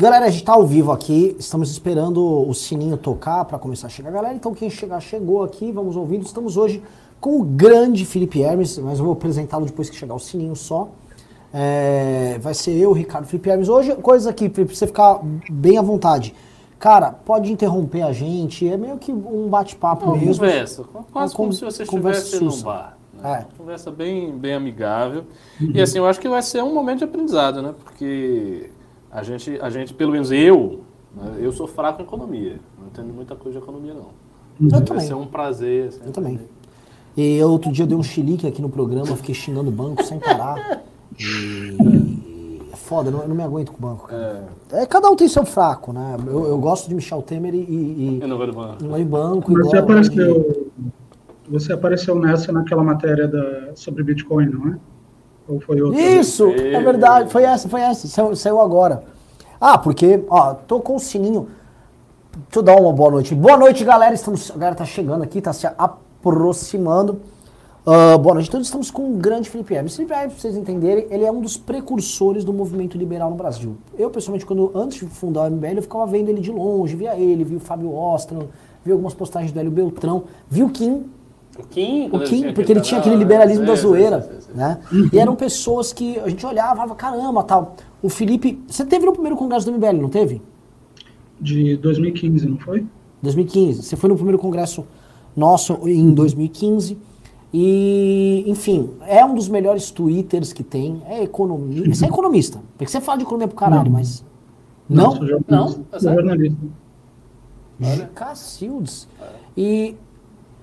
Galera, a gente tá ao vivo aqui, estamos esperando o sininho tocar para começar a chegar. Galera, então quem chegar chegou aqui, vamos ouvindo. Estamos hoje com o grande Felipe Hermes, mas eu vou apresentá-lo depois que chegar o sininho só. É, vai ser eu, Ricardo Felipe Hermes. Hoje, coisa aqui, Felipe, pra você ficar bem à vontade. Cara, pode interromper a gente, é meio que um bate-papo mesmo. Conversa, quase É, como se você estivesse num bar. né? É. Conversa bem, bem amigável. E assim, eu acho que vai ser um momento de aprendizado, né? Porque a gente, a gente pelo menos eu, né, eu sou fraco em economia. Não entendo muita coisa de economia, não. Eu vai também. ser um prazer. assim, Eu também. E eu, outro dia eu dei um chilique aqui no programa, fiquei xingando o banco sem parar. E é foda, eu não, eu não me aguento com o banco. Cara. É. cada um tem seu fraco, né? Eu, eu gosto de Michel Temer e, e, Eu não vou do banco. e não gosto de banco. e Você gosto de- apareceu, você apareceu nessa naquela matéria da, sobre Bitcoin, não é? Foi outra? Isso, é verdade. Foi essa, foi essa. Saiu, saiu agora. Ah, porque, ó, tocou o sininho. Deixa eu dar uma boa noite. Boa noite, galera. Estamos, a galera tá chegando aqui, tá se aproximando. Ah, boa noite. Então, estamos com o grande Felipe Hermes. Felipe Hermes, pra vocês entenderem, ele é um dos precursores do movimento liberal no Brasil. Eu, pessoalmente, quando antes de fundar o MBL, eu ficava vendo ele de longe, via ele, via o Fábio Ostran, via algumas postagens do Hélio Beltrão, via o Kim, O Kim, o Kim, porque ele tinha aquele liberalismo né? da Sim, zoeira, né? E eram pessoas que a gente olhava, falava, caramba, tal. O Felipe, você teve no primeiro congresso do MBL, não teve? De 2015, não foi? 2015. Você foi no primeiro congresso nosso em 2015. E, enfim, é um dos melhores twitters que tem. É economista. Você é economista. Porque você fala de economia pro caralho, Não. mas. Não? sou jornalista. Não? É Sou sério? jornalista. Cacildes. E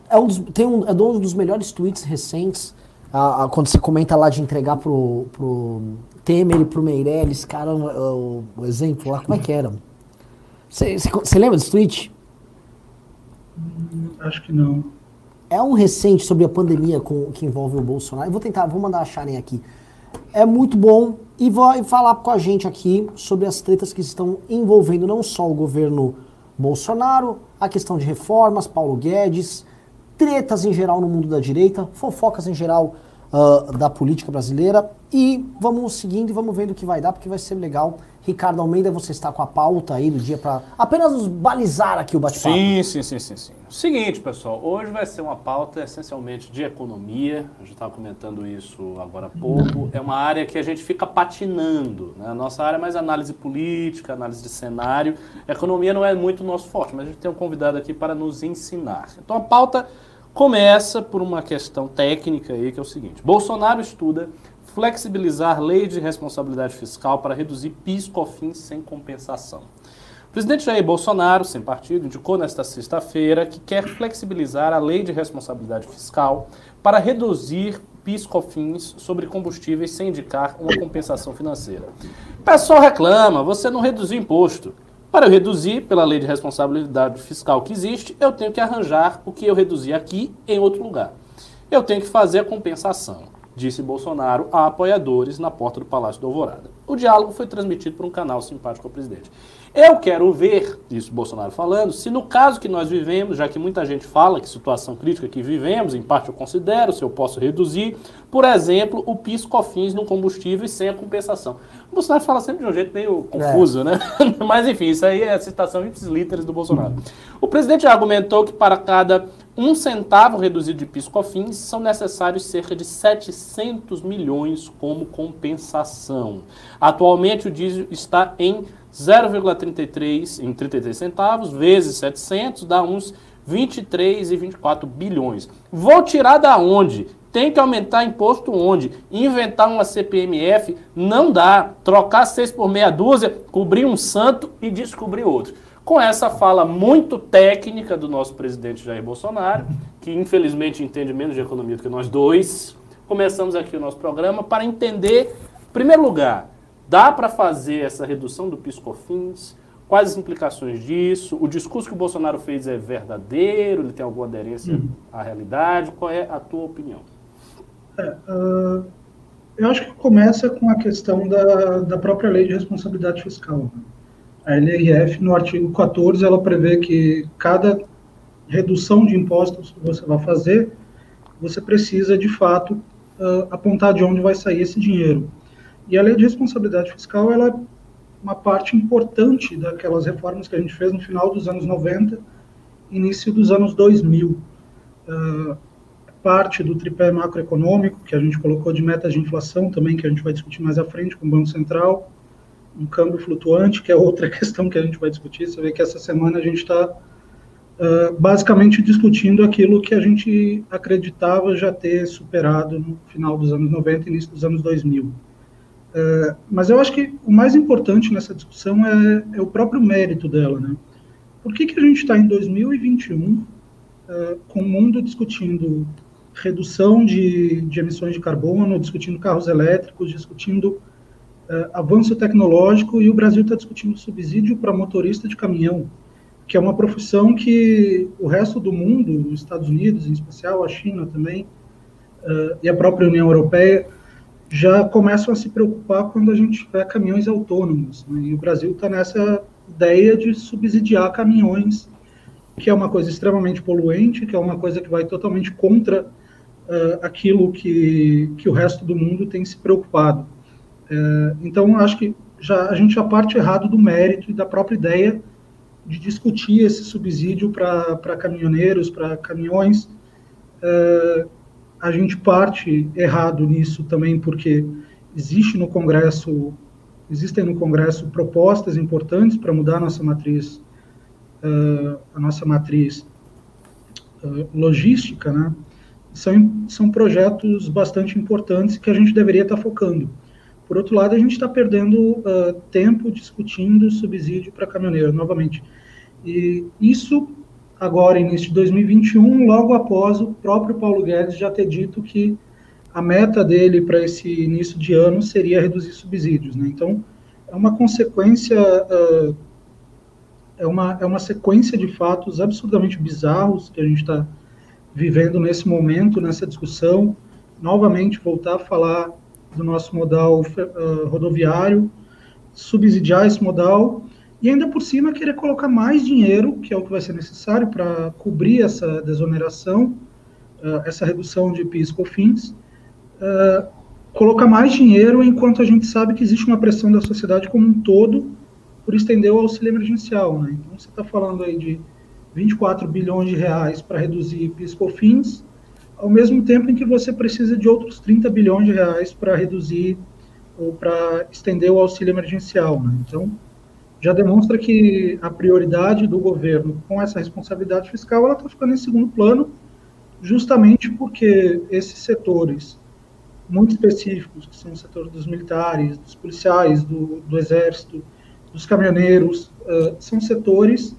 é um dos, tem um, é um dos melhores tweets recentes. ah, ah, quando você comenta lá de entregar pro, pro Temer e pro Meirelles, caramba, o, o exemplo lá, como é que era? Você lembra desse tweet? Acho que não. É um recente sobre a pandemia com, que envolve o Bolsonaro. Eu vou tentar, vou mandar acharem aqui. É muito bom e vai falar com a gente aqui sobre as tretas que estão envolvendo não só o governo Bolsonaro, a questão de reformas, Paulo Guedes, tretas em geral no mundo da direita, fofocas em geral da política brasileira. E vamos seguindo e vamos vendo o que vai dar, porque vai ser legal. Ricardo Almeida, você está com a pauta aí do dia para apenas nos balizar aqui o bate-papo. Sim, sim, sim, sim, sim. Seguinte, pessoal, hoje vai ser uma pauta essencialmente de economia. A gente estava comentando isso agora há pouco. É uma área que a gente fica patinando. Né? A nossa área é mais análise política, análise de cenário. Economia não é muito nosso forte, mas a gente tem um convidado aqui para nos ensinar. Então a pauta começa por uma questão técnica aí, que é o seguinte: Bolsonaro estuda flexibilizar lei de responsabilidade fiscal para reduzir PIS, COFINS sem compensação. O presidente Jair Bolsonaro, sem partido, indicou nesta sexta-feira que quer flexibilizar a lei de responsabilidade fiscal para reduzir PIS/COFINS sobre combustíveis sem indicar uma compensação financeira. O pessoal reclama, você não reduziu imposto. Para eu reduzir, pela lei de responsabilidade fiscal que existe, eu tenho que arranjar o que eu reduzi aqui em outro lugar. Eu tenho que fazer a compensação, disse Bolsonaro a apoiadores na porta do Palácio do Alvorada. O diálogo foi transmitido por um canal simpático ao presidente. Eu quero ver, disse Bolsonaro falando, se no caso que nós vivemos, já que muita gente fala que situação crítica que vivemos, em parte eu considero, se eu posso reduzir, por exemplo, o PIS/COFINS no combustível e sem a compensação. O Bolsonaro fala sempre de um jeito meio confuso, né? Mas enfim, isso aí é a citação ipsis literis do Bolsonaro. O presidente argumentou que para cada um centavo reduzido de PIS/COFINS são necessários cerca de 700 milhões como compensação. Atualmente o diesel está em 0,33 em 33 centavos vezes 700 dá uns 23 e 24 bilhões. Vou tirar da onde? Tem que aumentar imposto onde? Inventar uma CPMF não dá. Trocar seis por meia dúzia, cobrir um santo e descobrir outro. Com essa fala muito técnica do nosso presidente Jair Bolsonaro, que infelizmente entende menos de economia do que nós dois, começamos aqui o nosso programa para entender, em primeiro lugar, dá para fazer essa redução do PIS/COFINS? Quais as implicações disso? O discurso que o Bolsonaro fez é verdadeiro? Ele tem alguma aderência à realidade? Qual é a tua opinião? É, ah, eu acho que começa com a questão da, da própria lei de responsabilidade fiscal. né? A LRF, no artigo 14, ela prevê que cada redução de impostos que você vai fazer, você precisa, de fato, ah, apontar de onde vai sair esse dinheiro. E a lei de responsabilidade fiscal, ela uma parte importante daquelas reformas que a gente fez no final dos anos 90, início dos anos 2000. Uh, parte do tripé macroeconômico, que a gente colocou de metas de inflação também, que a gente vai discutir mais à frente com o Banco Central, um câmbio flutuante, que é outra questão que a gente vai discutir. Você vê que essa semana a gente está uh, basicamente discutindo aquilo que a gente acreditava já ter superado no final dos anos 90 e início dos anos 2000. Uh, mas eu acho que o mais importante nessa discussão é, é o próprio mérito dela. Né? Por que, que a gente está em 2021 uh, com o mundo discutindo redução de, de emissões de carbono, discutindo carros elétricos, discutindo uh, avanço tecnológico e o Brasil está discutindo subsídio para motorista de caminhão, que é uma profissão que o resto do mundo, os Estados Unidos em especial, a China também, uh, e a própria União Europeia, já começam a se preocupar quando a gente tiver caminhões autônomos. Né? E o Brasil está nessa ideia de subsidiar caminhões, que é uma coisa extremamente poluente, que é uma coisa que vai totalmente contra uh, aquilo que, que o resto do mundo tem se preocupado. Uh, então, acho que já, a gente já parte errado do mérito e da própria ideia de discutir esse subsídio para caminhoneiros, para caminhões. Uh, a gente parte errado nisso também, porque existe no Congresso, existem no Congresso propostas importantes para mudar a nossa matriz, uh, a nossa matriz uh, logística, né? são, são projetos bastante importantes que a gente deveria estar focando. Por outro lado, a gente está perdendo uh, tempo discutindo subsídio para caminhoneiro, novamente. E isso, agora, início de 2021, logo após o próprio Paulo Guedes já ter dito que a meta dele para esse início de ano seria reduzir subsídios. Né? Então, é uma consequência, uh, é, uma, é uma sequência de fatos absurdamente bizarros que a gente está vivendo nesse momento, nessa discussão, novamente voltar a falar do nosso modal uh, rodoviário, subsidiar esse modal e ainda por cima querer colocar mais dinheiro, que é o que vai ser necessário para cobrir essa desoneração, uh, essa redução de PIS COFINS, uh, colocar mais dinheiro enquanto a gente sabe que existe uma pressão da sociedade como um todo por estender o auxílio emergencial. Né? Então você está falando aí de 24 bilhões de reais para reduzir PIS/COFINS, ao mesmo tempo em que você precisa de outros 30 bilhões de reais para reduzir ou para estender o auxílio emergencial. Né? Então, já demonstra que a prioridade do governo com essa responsabilidade fiscal está ficando em segundo plano, justamente porque esses setores muito específicos, que são o setor dos militares, dos policiais, do, do exército, dos caminhoneiros, uh, são setores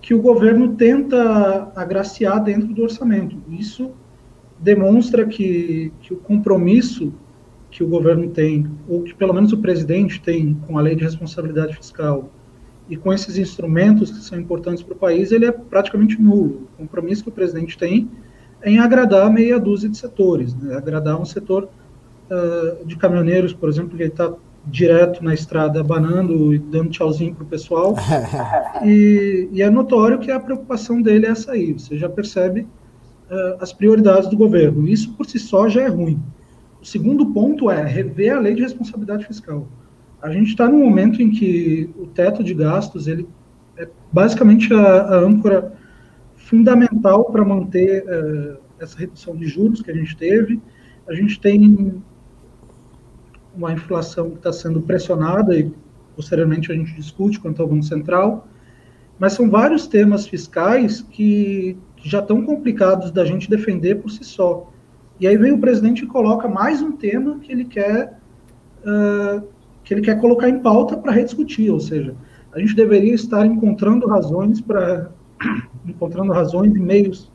que o governo tenta agraciar dentro do orçamento. Isso demonstra que, que o compromisso que o governo tem, ou que pelo menos o presidente tem com a lei de responsabilidade fiscal e com esses instrumentos que são importantes para o país, ele é praticamente nulo. O compromisso que o presidente tem é em agradar meia dúzia de setores, né? agradar um setor uh, de caminhoneiros, por exemplo, que está direto na estrada abanando e dando tchauzinho para o pessoal. e, e, é notório que a preocupação dele é essa aí. Você já percebe uh, as prioridades do governo. Isso por si só já é ruim. O segundo ponto é rever a lei de responsabilidade fiscal. A gente está num momento em que o teto de gastos ele é basicamente a, a âncora fundamental para manter uh, essa redução de juros que a gente teve. A gente tem uma inflação que está sendo pressionada e posteriormente a gente discute quanto ao Banco Central, mas são vários temas fiscais que já estão complicados da gente defender por si só. E aí vem o presidente e coloca mais um tema que ele quer uh, que ele quer colocar em pauta para rediscutir, ou seja, a gente deveria estar encontrando razões para encontrando razões e meios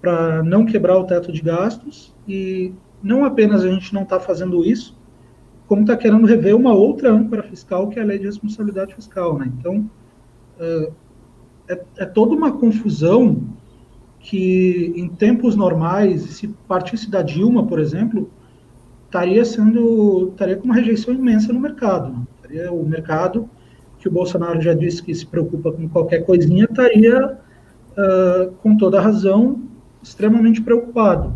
para não quebrar o teto de gastos e não apenas a gente não está fazendo isso, como está querendo rever uma outra âncora fiscal, que é a lei de responsabilidade fiscal. Né? Então, é, é, é toda uma confusão que, em tempos normais, se partisse da Dilma, por exemplo, estaria sendo estaria com uma rejeição imensa no mercado. Né? Estaria o mercado que o Bolsonaro já disse que se preocupa com qualquer coisinha estaria uh, com toda razão extremamente preocupado.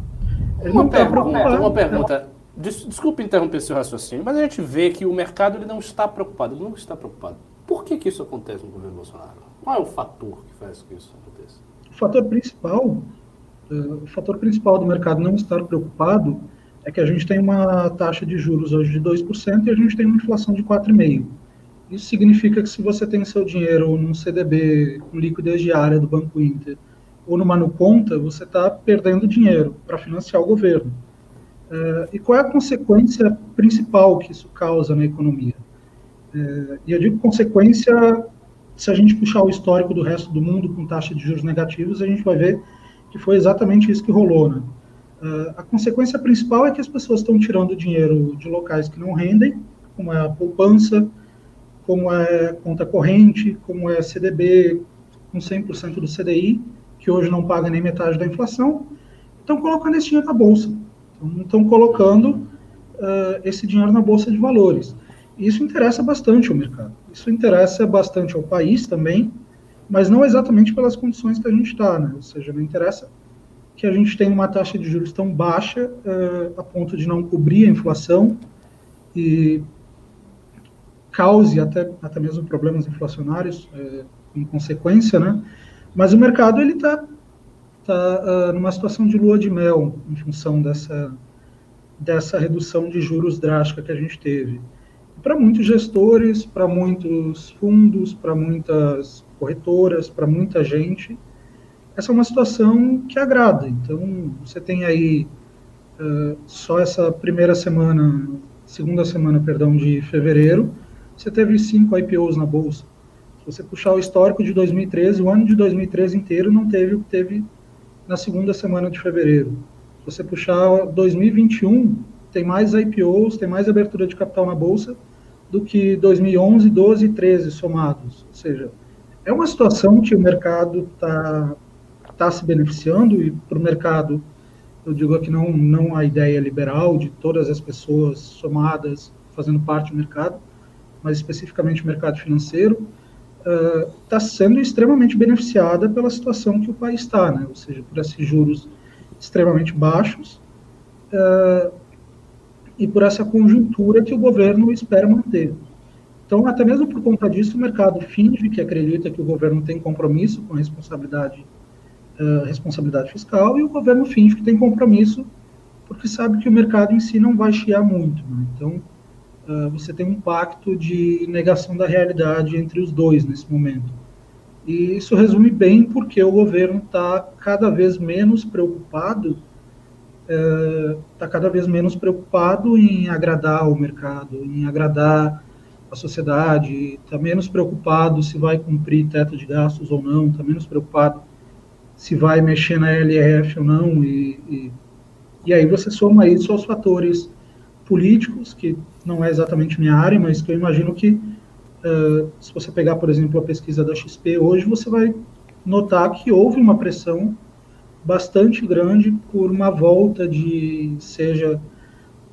Ele uma, não tá pergunta, preocupado. uma pergunta. des, desculpe interromper seu raciocínio, mas a gente vê que o mercado ele não está preocupado, ele não está preocupado. Por que, que isso acontece no governo Bolsonaro? Qual é o fator que faz que isso aconteça? O fator principal, uh, o fator principal do mercado não estar preocupado é que a gente tem uma taxa de juros hoje de 2% e a gente tem uma inflação de 4,5%. Isso significa que se você tem seu dinheiro num CDB com liquidez diária do Banco Inter ou numa no conta, você está perdendo dinheiro para financiar o governo. Uh, e qual é a consequência principal que isso causa na economia? Uh, e eu digo consequência, se a gente puxar o histórico do resto do mundo com taxa de juros negativos, a gente vai ver que foi exatamente isso que rolou. Né? Uh, a consequência principal é que as pessoas estão tirando dinheiro de locais que não rendem, como é a poupança, como é conta corrente, como é CDB com 100% do CDI, que hoje não paga nem metade da inflação, estão colocando esse dinheiro na bolsa. Então, estão colocando uh, esse dinheiro na bolsa de valores. Isso interessa bastante ao mercado. Isso interessa bastante ao país também, mas não exatamente pelas condições que a gente está, né? Ou seja, não interessa que a gente tenha uma taxa de juros tão baixa uh, a ponto de não cobrir a inflação e cause até, até mesmo problemas inflacionários uh, em consequência, né? Mas o mercado ele está tá, uh, numa situação de lua de mel em função dessa dessa redução de juros drástica que a gente teve. Para muitos gestores, para muitos fundos, para muitas corretoras, para muita gente, essa é uma situação que agrada. Então, você tem aí uh, só essa primeira semana, segunda semana, perdão, de fevereiro, você teve cinco IPOs na bolsa. Se você puxar o histórico de 2013, o ano de 2013 inteiro não teve o que teve na segunda semana de fevereiro. Se você puxar 2021, tem mais IPOs, tem mais abertura de capital na bolsa do que 2011, 12 e 13 somados. Ou seja, é uma situação que o mercado está está se beneficiando e para o mercado, eu digo aqui não, não a ideia liberal de todas as pessoas somadas fazendo parte do mercado, mas especificamente o mercado financeiro, está uh, sendo extremamente beneficiada pela situação que o país está, né? ou seja, por esses juros extremamente baixos uh, e por essa conjuntura que o governo espera manter. Então, até mesmo por conta disso, o mercado finge que acredita que o governo tem compromisso com a responsabilidade uh, responsabilidade fiscal, e o governo finge que tem compromisso, porque sabe que o mercado em si não vai chiar muito. Né? Então, uh, você tem um pacto de negação da realidade entre os dois nesse momento. E isso resume bem porque o governo está cada vez menos preocupado, está uh, cada vez menos preocupado em agradar o mercado, em agradar a sociedade, está menos preocupado se vai cumprir teto de gastos ou não, está menos preocupado se vai mexer na LRF ou não, e, e, e aí você soma isso aos fatores políticos, que não é exatamente minha área, mas que eu imagino que, uh, se você pegar, por exemplo, a pesquisa da XP hoje, você vai notar que houve uma pressão bastante grande por uma volta de, seja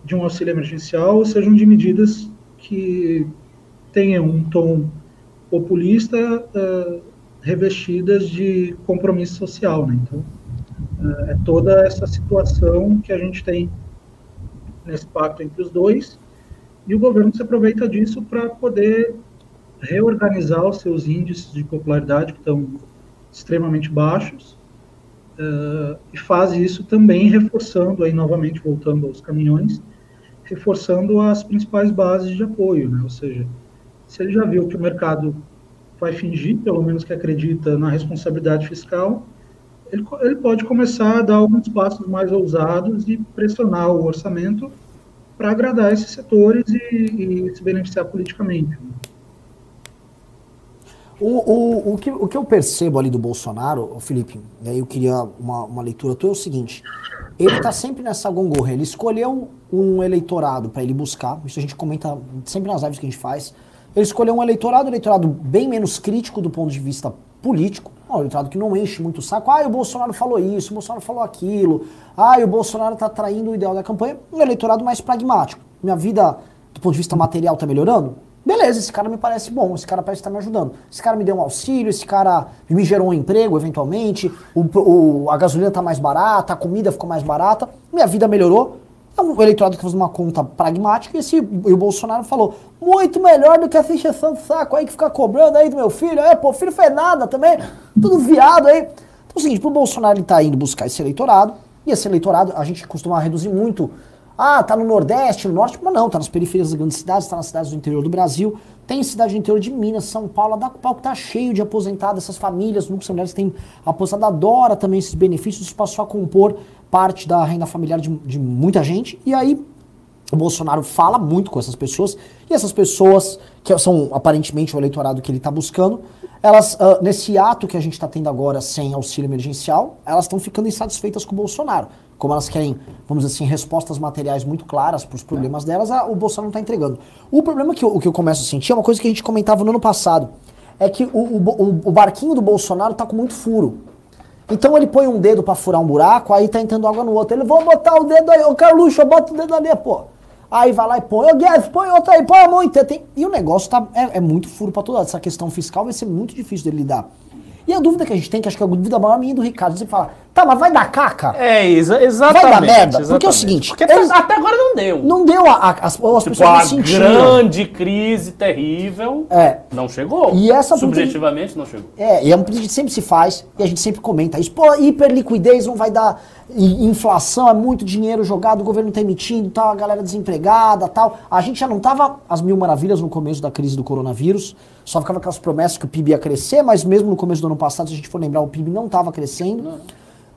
de um auxílio emergencial, ou sejam de medidas que tenham um tom populista, uh, revestidas de compromisso social. Né? Então, é, é toda essa situação que a gente tem nesse pacto entre os dois, e o governo se aproveita disso para poder reorganizar os seus índices de popularidade, que estão extremamente baixos, uh, e faz isso também reforçando, aí novamente voltando aos caminhões, reforçando as principais bases de apoio, né? ou seja, se ele já viu que o mercado vai fingir, pelo menos que acredita na responsabilidade fiscal, ele, ele pode começar a dar alguns passos mais ousados e pressionar o orçamento para agradar esses setores e, e, se beneficiar politicamente. O, o, o, que, o que eu percebo ali do Bolsonaro, Felipe, e aí eu queria uma, uma leitura tua, é o seguinte: ele está sempre nessa gongorra, ele escolheu um eleitorado para ele buscar, isso a gente comenta sempre nas lives que a gente faz ele escolheu um eleitorado, um eleitorado bem menos crítico do ponto de vista político, um eleitorado que não enche muito o saco. Ah, o Bolsonaro falou isso, o Bolsonaro falou aquilo. Ah, o Bolsonaro está traindo o ideal da campanha. Um eleitorado mais pragmático. Minha vida, do ponto de vista material, está melhorando? Beleza, esse cara me parece bom, esse cara parece estar tá me ajudando. Esse cara me deu um auxílio, esse cara me gerou um emprego, eventualmente. O, o a gasolina está mais barata, a comida ficou mais barata. Minha vida melhorou. É um eleitorado que faz uma conta pragmática e, esse, e o Bolsonaro falou, muito melhor do que essa encheção de saco aí que fica cobrando aí do meu filho. É, pô, filho fez nada também, tudo viado aí. Então é o seguinte, pro Bolsonaro ele tá indo buscar esse eleitorado, e esse eleitorado a gente costuma reduzir muito ah, tá no Nordeste, no Norte, mas não, tá nas periferias das grandes cidades, tá nas cidades do interior do Brasil. Tem cidade do interior de Minas, São Paulo, a pau que tá cheio de aposentados, essas famílias, núcleos familiares têm aposentado, adora também esses benefícios, isso passou a compor parte da renda familiar de, de muita gente. E aí o Bolsonaro fala muito com essas pessoas, e essas pessoas, que são aparentemente o eleitorado que ele está buscando, elas, uh, nesse ato que a gente está tendo agora sem auxílio emergencial, elas estão ficando insatisfeitas com o Bolsonaro como elas querem, vamos dizer assim, respostas materiais muito claras para os problemas delas, a, o Bolsonaro não está entregando. O problema que eu, que eu começo a sentir é uma coisa que a gente comentava no ano passado, é que o, o, o barquinho do Bolsonaro está com muito furo. Então ele põe um dedo para furar um buraco, aí tá entrando água no outro. Ele, vou botar o dedo aí, ô Carluxo, bota o dedo ali, pô. Aí vai lá e põe, ô Guedes, põe outro aí, põe a mão inteira. E o negócio tá, é, é muito furo para toda essa questão fiscal, vai ser muito difícil dele lidar. E a dúvida que a gente tem, que acho que é a dúvida maior minha do Ricardo, você fala, tá, mas vai dar caca? É, exa exatamente. Vai dar merda? Exatamente. Porque é o seguinte... Porque eles, até agora não deu. Não deu, a, a, as, as tipo, pessoas a grande crise terrível é. não chegou. E essa Subjetivamente não chegou. É, e é uma que a gente sempre se faz, e a gente sempre comenta isso. Pô, hiperliquidez não vai dar inflação, é muito dinheiro jogado, o governo está emitindo, tal, tá, a galera desempregada, tal. A gente já não tava às mil maravilhas no começo da crise do coronavírus, só ficava aquelas promessas que o PIB ia crescer, mas mesmo no começo do ano passado, se a gente for lembrar, o PIB não estava crescendo.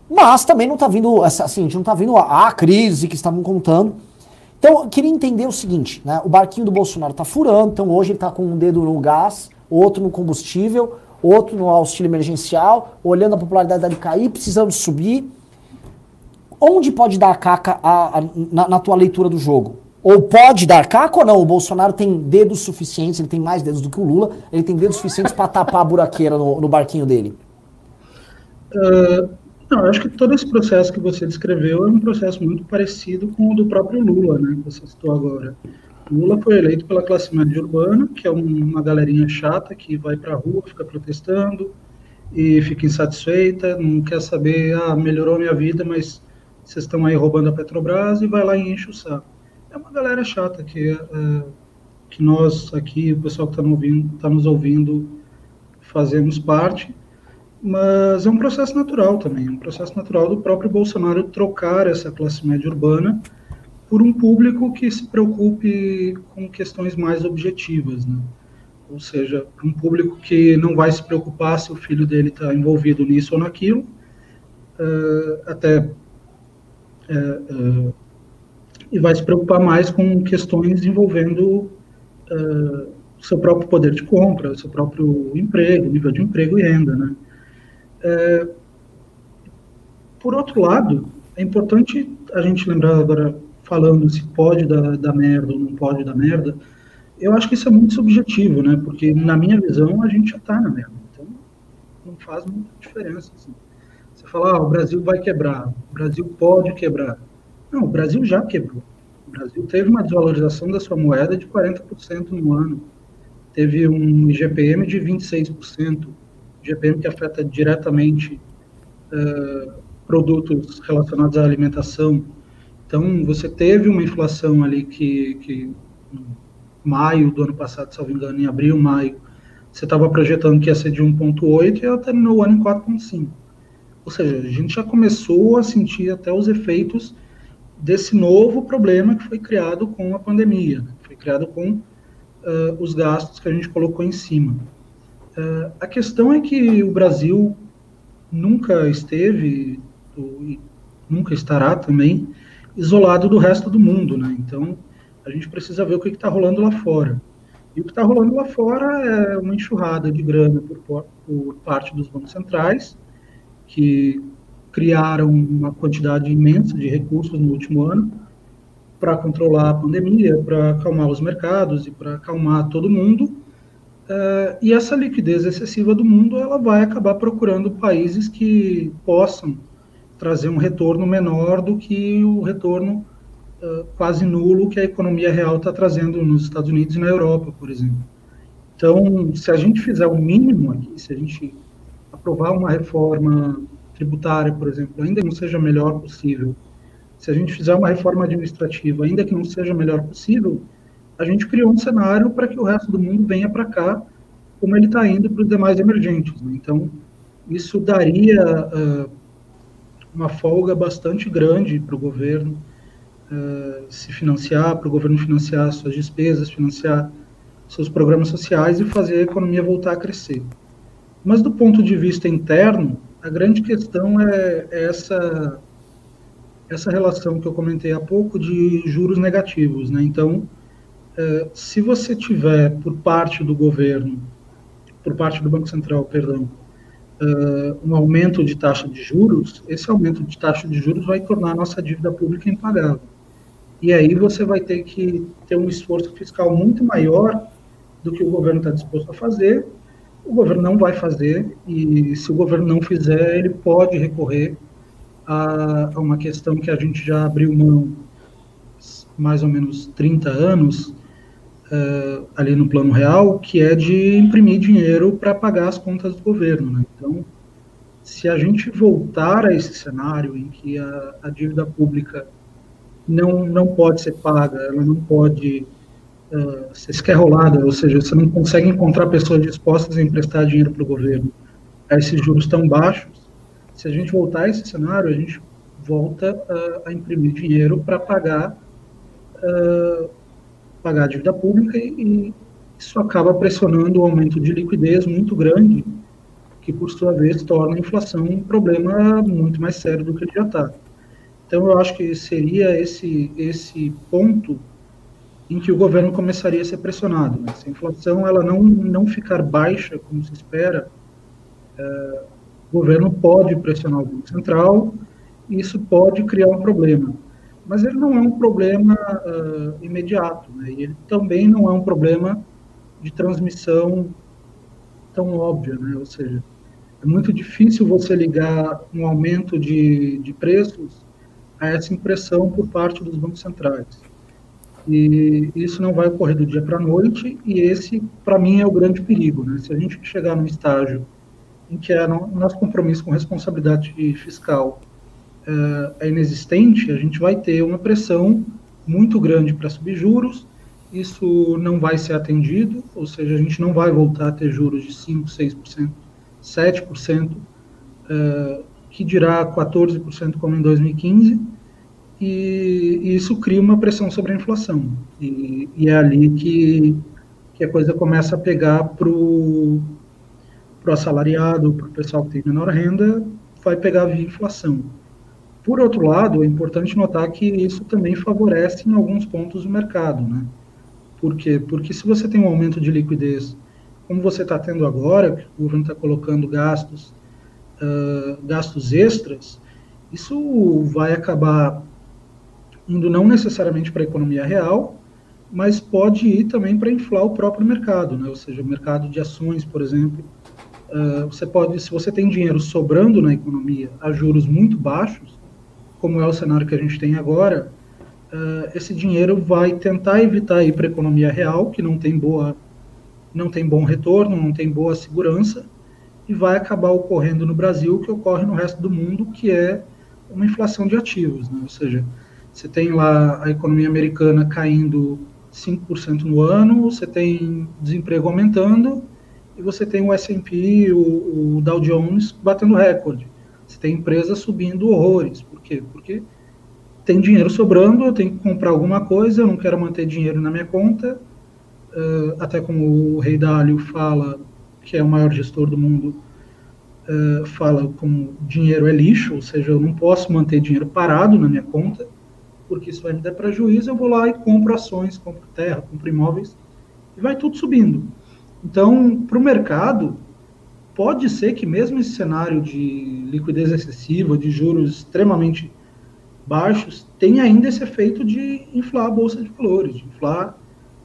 Mas também não está vindo, assim, a gente não está vindo a, a, crise que estavam contando. Então, eu queria entender o seguinte, né? O barquinho do Bolsonaro está furando, então hoje ele está com um dedo no gás, outro no combustível, outro no auxílio emergencial, olhando a popularidade dele cair, precisando subir. Onde pode dar caca a, a, na, na tua leitura do jogo? Ou pode dar caca ou não? O Bolsonaro tem dedos suficientes, ele tem mais dedos do que o Lula, ele tem dedos suficientes para tapar a buraqueira no, no barquinho dele? Uh, não, eu acho que todo esse processo que você descreveu é um processo muito parecido com o do próprio Lula, né, que você citou agora. Lula foi eleito pela classe média urbana, que é uma galerinha chata que vai para a rua, fica protestando e fica insatisfeita, não quer saber, ah, melhorou minha vida, mas vocês estão aí roubando a Petrobras e vai lá e enche o saco é uma galera chata que, é, que nós aqui, o pessoal que está tá nos ouvindo, fazemos parte, mas é um processo natural também, um processo natural do próprio Bolsonaro trocar essa classe média urbana por um público que se preocupe com questões mais objetivas, né? Ou seja, um público que não vai se preocupar se o filho dele está envolvido nisso ou naquilo, uh, até uh, uh, e vai se preocupar mais com questões envolvendo uh, seu próprio poder de compra, seu próprio emprego, nível de emprego e renda, né? É, por outro lado, é importante a gente lembrar agora, falando se pode dar, dar merda ou não pode dar merda, eu acho que isso é muito subjetivo, né? Porque, na minha visão, a gente já está na merda. Então, não faz muita diferença. Assim. Você fala, ah, o Brasil vai quebrar, o Brasil pode quebrar. Não, o Brasil já quebrou. O Brasil teve uma desvalorização da sua moeda de 40% no ano. Teve um IGPM de 26%, IGPM que afeta diretamente uh, produtos relacionados à alimentação. Então, você teve uma inflação ali que, que em maio do ano passado, se não me engano, em abril, maio, você estava projetando que ia ser de 1,8 e ela terminou o ano em 4,5. Ou seja, a gente já começou a sentir até os efeitos desse novo problema que foi criado com a pandemia, né? foi criado com uh, os gastos que a gente colocou em cima. Uh, a questão é que o Brasil nunca esteve, e nunca estará também, isolado do resto do mundo, né? Então, a gente precisa ver o que está rolando lá fora. E o que está rolando lá fora é uma enxurrada de grana por, por parte dos bancos centrais, que criaram uma quantidade imensa de recursos no último ano para controlar a pandemia, para acalmar os mercados e para acalmar todo mundo. Uh, e essa liquidez excessiva do mundo ela vai acabar procurando países que possam trazer um retorno menor do que o retorno uh, quase nulo que a economia real está trazendo nos Estados Unidos e na Europa, por exemplo. Então, se a gente fizer o mínimo aqui, se a gente aprovar uma reforma tributária, por exemplo, ainda não seja melhor possível, se a gente fizer uma reforma administrativa, ainda que não seja melhor possível, a gente criou um cenário para que o resto do mundo venha para cá, como ele está indo para os demais emergentes. Né? Então, isso daria uh, uma folga bastante grande para o governo uh, se financiar, para o governo financiar suas despesas, financiar seus programas sociais e fazer a economia voltar a crescer. Mas do ponto de vista interno, a grande questão é, é essa essa relação que eu comentei há pouco de juros negativos, né? Então, é, se você tiver por parte do governo, por parte do Banco Central, perdão, é, um aumento de taxa de juros, esse aumento de taxa de juros vai tornar a nossa dívida pública impagável. E aí você vai ter que ter um esforço fiscal muito maior do que o governo está disposto a fazer. O governo não vai fazer, e se o governo não fizer, ele pode recorrer a, a uma questão que a gente já abriu mão mais ou menos 30 anos, uh, ali no plano real, que é de imprimir dinheiro para pagar as contas do governo. Né? Então, se a gente voltar a esse cenário em que a, a dívida pública não, não pode ser paga, ela não pode uh, ser esquerrolada, ou seja, você não consegue encontrar pessoas dispostas a emprestar dinheiro para o governo a esses juros tão baixos, se a gente voltar a esse cenário, a gente volta a, a imprimir dinheiro para pagar, uh, pagar a dívida pública e, e isso acaba pressionando o um aumento de liquidez muito grande, que por sua vez torna a inflação um problema muito mais sério do que ele já está. Então eu acho que seria esse esse ponto em que o governo começaria a ser pressionado. Né? Se a inflação ela não não ficar baixa como se espera, uh, o governo pode pressionar o Banco Central e isso pode criar um problema. Mas ele não é um problema uh, imediato, né? e ele também não é um problema de transmissão tão óbvia, né? ou seja, é muito difícil você ligar um aumento de, de preços a essa impressão por parte dos bancos centrais. E isso não vai ocorrer do dia para a noite, e esse, para mim, é o grande perigo. Né? Se a gente chegar num estágio em que o nosso compromisso com responsabilidade fiscal uh, é inexistente, a gente vai ter uma pressão muito grande para subir juros, isso não vai ser atendido, ou seja, a gente não vai voltar a ter juros de 5%, 6%, 7%, uh, que dirá 14% como em 2015, e, isso cria uma pressão sobre a inflação. E, e é ali que, que a coisa começa a pegar para o assalariado, para o pessoal que tem menor renda, vai pegar via inflação. Por outro lado, é importante notar que isso também favorece em alguns pontos o mercado, né? Por quê? Porque se você tem um aumento de liquidez, como você está tendo agora, que o governo está colocando gastos, uh, gastos extras, isso vai acabar indo não necessariamente para a economia real, mas pode ir também para inflar o próprio mercado, né? Ou seja, o mercado de ações, por exemplo, Uh, você pode, se você tem dinheiro sobrando na economia a juros muito baixos, como é o cenário que a gente tem agora, uh, esse dinheiro vai tentar evitar ir para a economia real, que não tem boa, não tem bom retorno, não tem boa segurança, e vai acabar ocorrendo no Brasil o que ocorre no resto do mundo, que é uma inflação de ativos, né? ou seja, você tem lá a economia americana caindo 5% no ano, você tem desemprego aumentando, e você tem o S&P, o, o Dow Jones batendo recorde. Você tem empresas subindo horrores. Por quê? Porque tem dinheiro sobrando, eu tenho que comprar alguma coisa, eu não quero manter dinheiro na minha conta. Uh, até como o Rei Dalio fala, que é o maior gestor do mundo, uh, fala como dinheiro é lixo, ou seja, eu não posso manter dinheiro parado na minha conta, porque isso vai me dar prejuízo, eu vou lá e compro ações, compro terra, compro imóveis, e vai tudo subindo. Então, para o mercado, pode ser que mesmo esse cenário de liquidez excessiva, de juros extremamente baixos, tenha ainda esse efeito de inflar a bolsa de valores, de inflar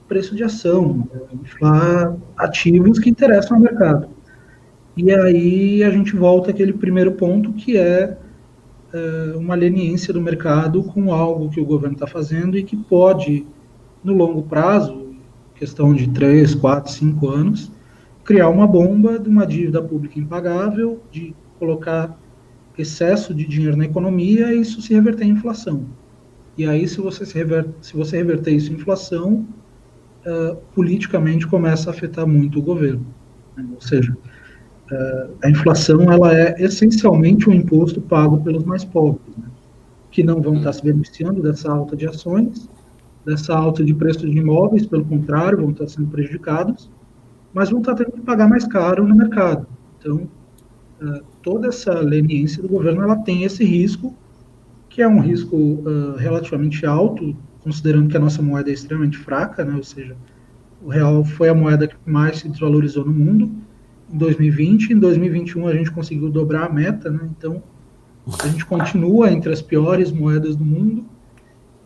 preço de ação, inflar ativos que interessam ao mercado. E aí a gente volta àquele primeiro ponto que é, é uma leniência do mercado com algo que o governo está fazendo e que pode, no longo prazo, questão de 3, 4, 5 anos, criar uma bomba de uma dívida pública impagável, de colocar excesso de dinheiro na economia e isso se reverter em inflação. E aí, se você, se, rever, se você reverter isso em inflação, uh, politicamente começa a afetar muito o governo. Né? Ou seja, a inflação ela é essencialmente um imposto pago pelos mais pobres, né? que não vão estar se beneficiando dessa alta de ações, dessa alta de preços de imóveis, pelo contrário, vão estar sendo prejudicados, mas vão estar tendo que pagar mais caro no mercado. Então, uh, toda essa leniência do governo ela tem esse risco, que é um risco uh, relativamente alto, considerando que a nossa moeda é extremamente fraca, né? ou seja, o real foi a moeda que mais se desvalorizou no mundo em 2020. Em 2021 a gente conseguiu dobrar a meta, né? então a gente continua entre as piores moedas do mundo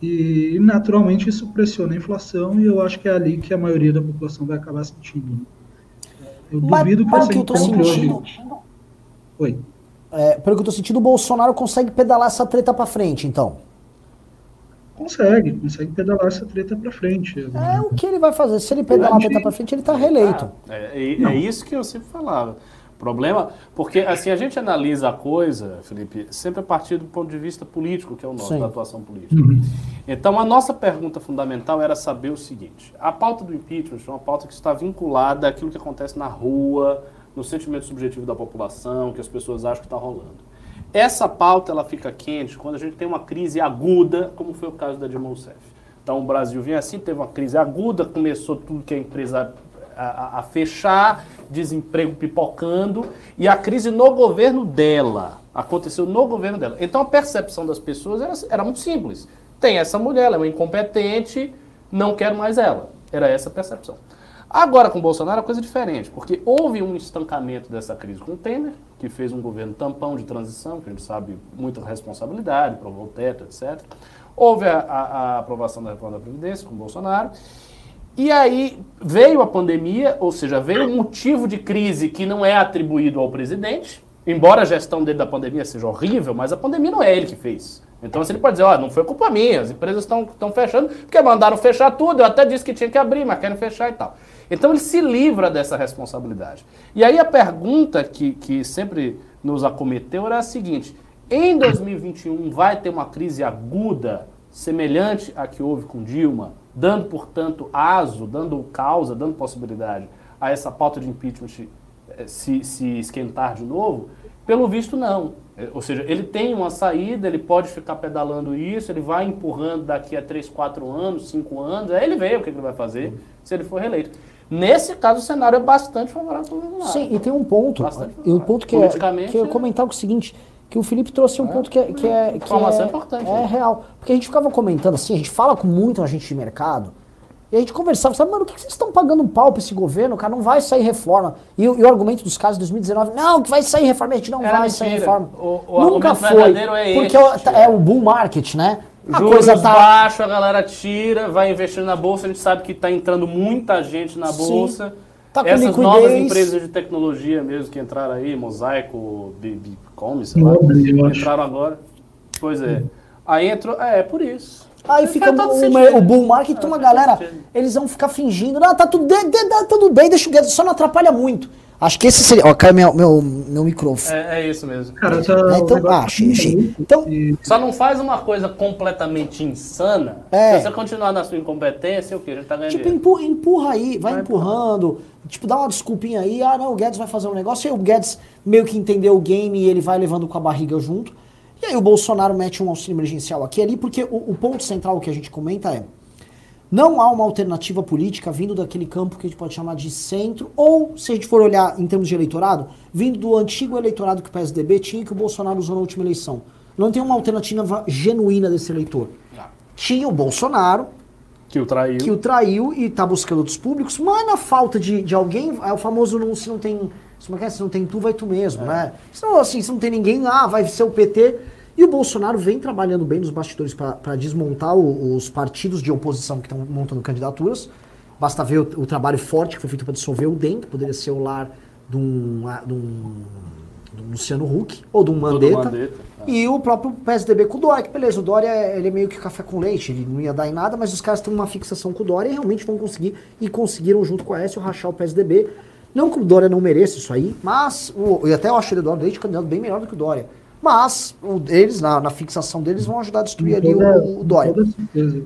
e naturalmente isso pressiona a inflação e eu acho que é ali que a maioria da população vai acabar sentindo. Né? Eu mas, duvido que você que eu tô sentindo... hoje. Oi. É, pelo que eu tô sentindo, o Bolsonaro consegue pedalar essa treta para frente, então. Consegue, consegue pedalar essa treta para frente. É o que ele vai fazer. Se ele pedalar a treta para frente, ele está reeleito. Ah, é, é, é, isso que eu sempre falava. Problema, porque assim a gente analisa a coisa, Felipe, sempre a partir do ponto de vista político, que é o nosso, Sim. da atuação política. Uhum. Então a nossa pergunta fundamental era saber o seguinte: a pauta do impeachment é uma pauta que está vinculada àquilo que acontece na rua, no sentimento subjetivo da população, que as pessoas acham que está rolando. Essa pauta ela fica quente quando a gente tem uma crise aguda, como foi o caso da Dilma Rousseff. Então o Brasil vinha assim, teve uma crise aguda, começou tudo que a empresa a, a, fechar, desemprego pipocando e a crise no governo dela. Aconteceu no governo dela. Então a percepção das pessoas era, era muito simples. Tem essa mulher, ela é uma incompetente, não quero mais ela. Era essa a percepção. Agora com Bolsonaro a coisa é diferente, porque houve um estancamento dessa crise com o Temer, que fez um governo tampão de transição, que a gente sabe muita responsabilidade, provou o teto, etc. Houve a, a, a aprovação da reforma da Previdência com Bolsonaro. E aí veio a pandemia, ou seja, veio um motivo de crise que não é atribuído ao presidente, embora a gestão dele da pandemia seja horrível, mas a pandemia não é ele que fez. Então assim, ele pode dizer, ó, não foi culpa minha, as empresas estão fechando, porque mandaram fechar tudo, eu até disse que tinha que abrir, mas querem fechar e tal. Então ele se livra dessa responsabilidade. E aí a pergunta que, que sempre nos acometeu era a seguinte: em 2021 vai ter uma crise aguda semelhante à que houve com Dilma, dando, portanto, aso, dando causa, dando possibilidade a essa pauta de impeachment eh, se, se esquentar de novo? Pelo visto, não. É, ou seja, ele tem uma saída, ele pode ficar pedalando isso, ele vai empurrando daqui a 3, 4 anos, 5 anos, aí ele vê o que ele vai fazer se ele for reeleito. Nesse caso, o cenário é bastante favorável para o Bolsonaro. Sim, e tem um ponto. E um ponto que, é, que eu comentar é o seguinte, que o Felipe trouxe um é. ponto que é, que é, que é, importante, é real. Porque a gente ficava comentando assim, a gente fala com muita gente de mercado, e a gente conversava, sabe, mano, o que vocês estão pagando um pau para esse governo? Cara não vai sair reforma. E, e, o argumento dos casos de 2019, não, que vai sair reforma, a gente não Era vai mentira. sair reforma. O, o Nunca foi. É porque esse, é, é o bull market, né? A Juros coisa tá baixo, a galera tira, vai investindo na bolsa, a gente sabe que está entrando muita gente na bolsa. Sim. Tá com Essas liquidez. novas empresas de tecnologia mesmo que entraram aí, Mosaico, Bibicom, sei lá, entraram agora. Pois é. Aí entrou, é, é por isso. Aí fica o, o bull market, uma galera, eles vão ficar fingindo, não, tá tudo, de, de, tá tudo bem, deixa o Guedes, só não atrapalha muito. Acho que esse seria. Ó, caiu meu, meu, meu microfone. É, é isso mesmo. Cara, tá, é, então, ah, achei, achei. Então, Só não faz uma coisa completamente insana. É. Se você continuar na sua incompetência, o que? Gente tá ganhando. Tipo, empurra, empurra aí, vai, vai empurrando. Tipo, dá uma desculpinha aí. Ah, não, o Guedes vai fazer um negócio. E aí o Guedes meio que entendeu o game e ele vai levando com a barriga junto. E aí o Bolsonaro mete um auxílio emergencial aqui ali, porque o, o ponto central que a gente comenta é. Não há uma alternativa política vindo daquele campo que a gente pode chamar de centro, ou, se a gente for olhar em termos de eleitorado, vindo do antigo eleitorado que o PSDB tinha e que o Bolsonaro usou na última eleição. Não tem uma alternativa genuína desse eleitor. Tinha o Bolsonaro, que o traiu, que o traiu e está buscando outros públicos, mas na falta de, de alguém, é o famoso não, se não tem. Se não, quer, se não tem tu, vai tu mesmo, é. né? Se não, assim, se não tem ninguém, ah, vai ser o PT. E o Bolsonaro vem trabalhando bem nos bastidores para desmontar o, os partidos de oposição que estão montando candidaturas. Basta ver o, o, trabalho forte que foi feito para dissolver o DEM, que poderia ser o lar de um, de um, de um Luciano Huck ou de um Mandetta. Mandetta é. E o próprio PSDB com o Dória, que beleza, o Dória ele é meio que café com leite, ele não ia dar em nada, mas os caras têm uma fixação com o Dória e realmente vão conseguir, e conseguiram junto com a Aécio rachar o PSDB. Não que o Dória não mereça isso aí, mas, o, e até eu acho ele, Eduardo Leite candidato bem melhor do que o Dória. Mas o, eles, na, na, fixação deles, vão ajudar a destruir toda, ali o, o Dória. Com toda certeza.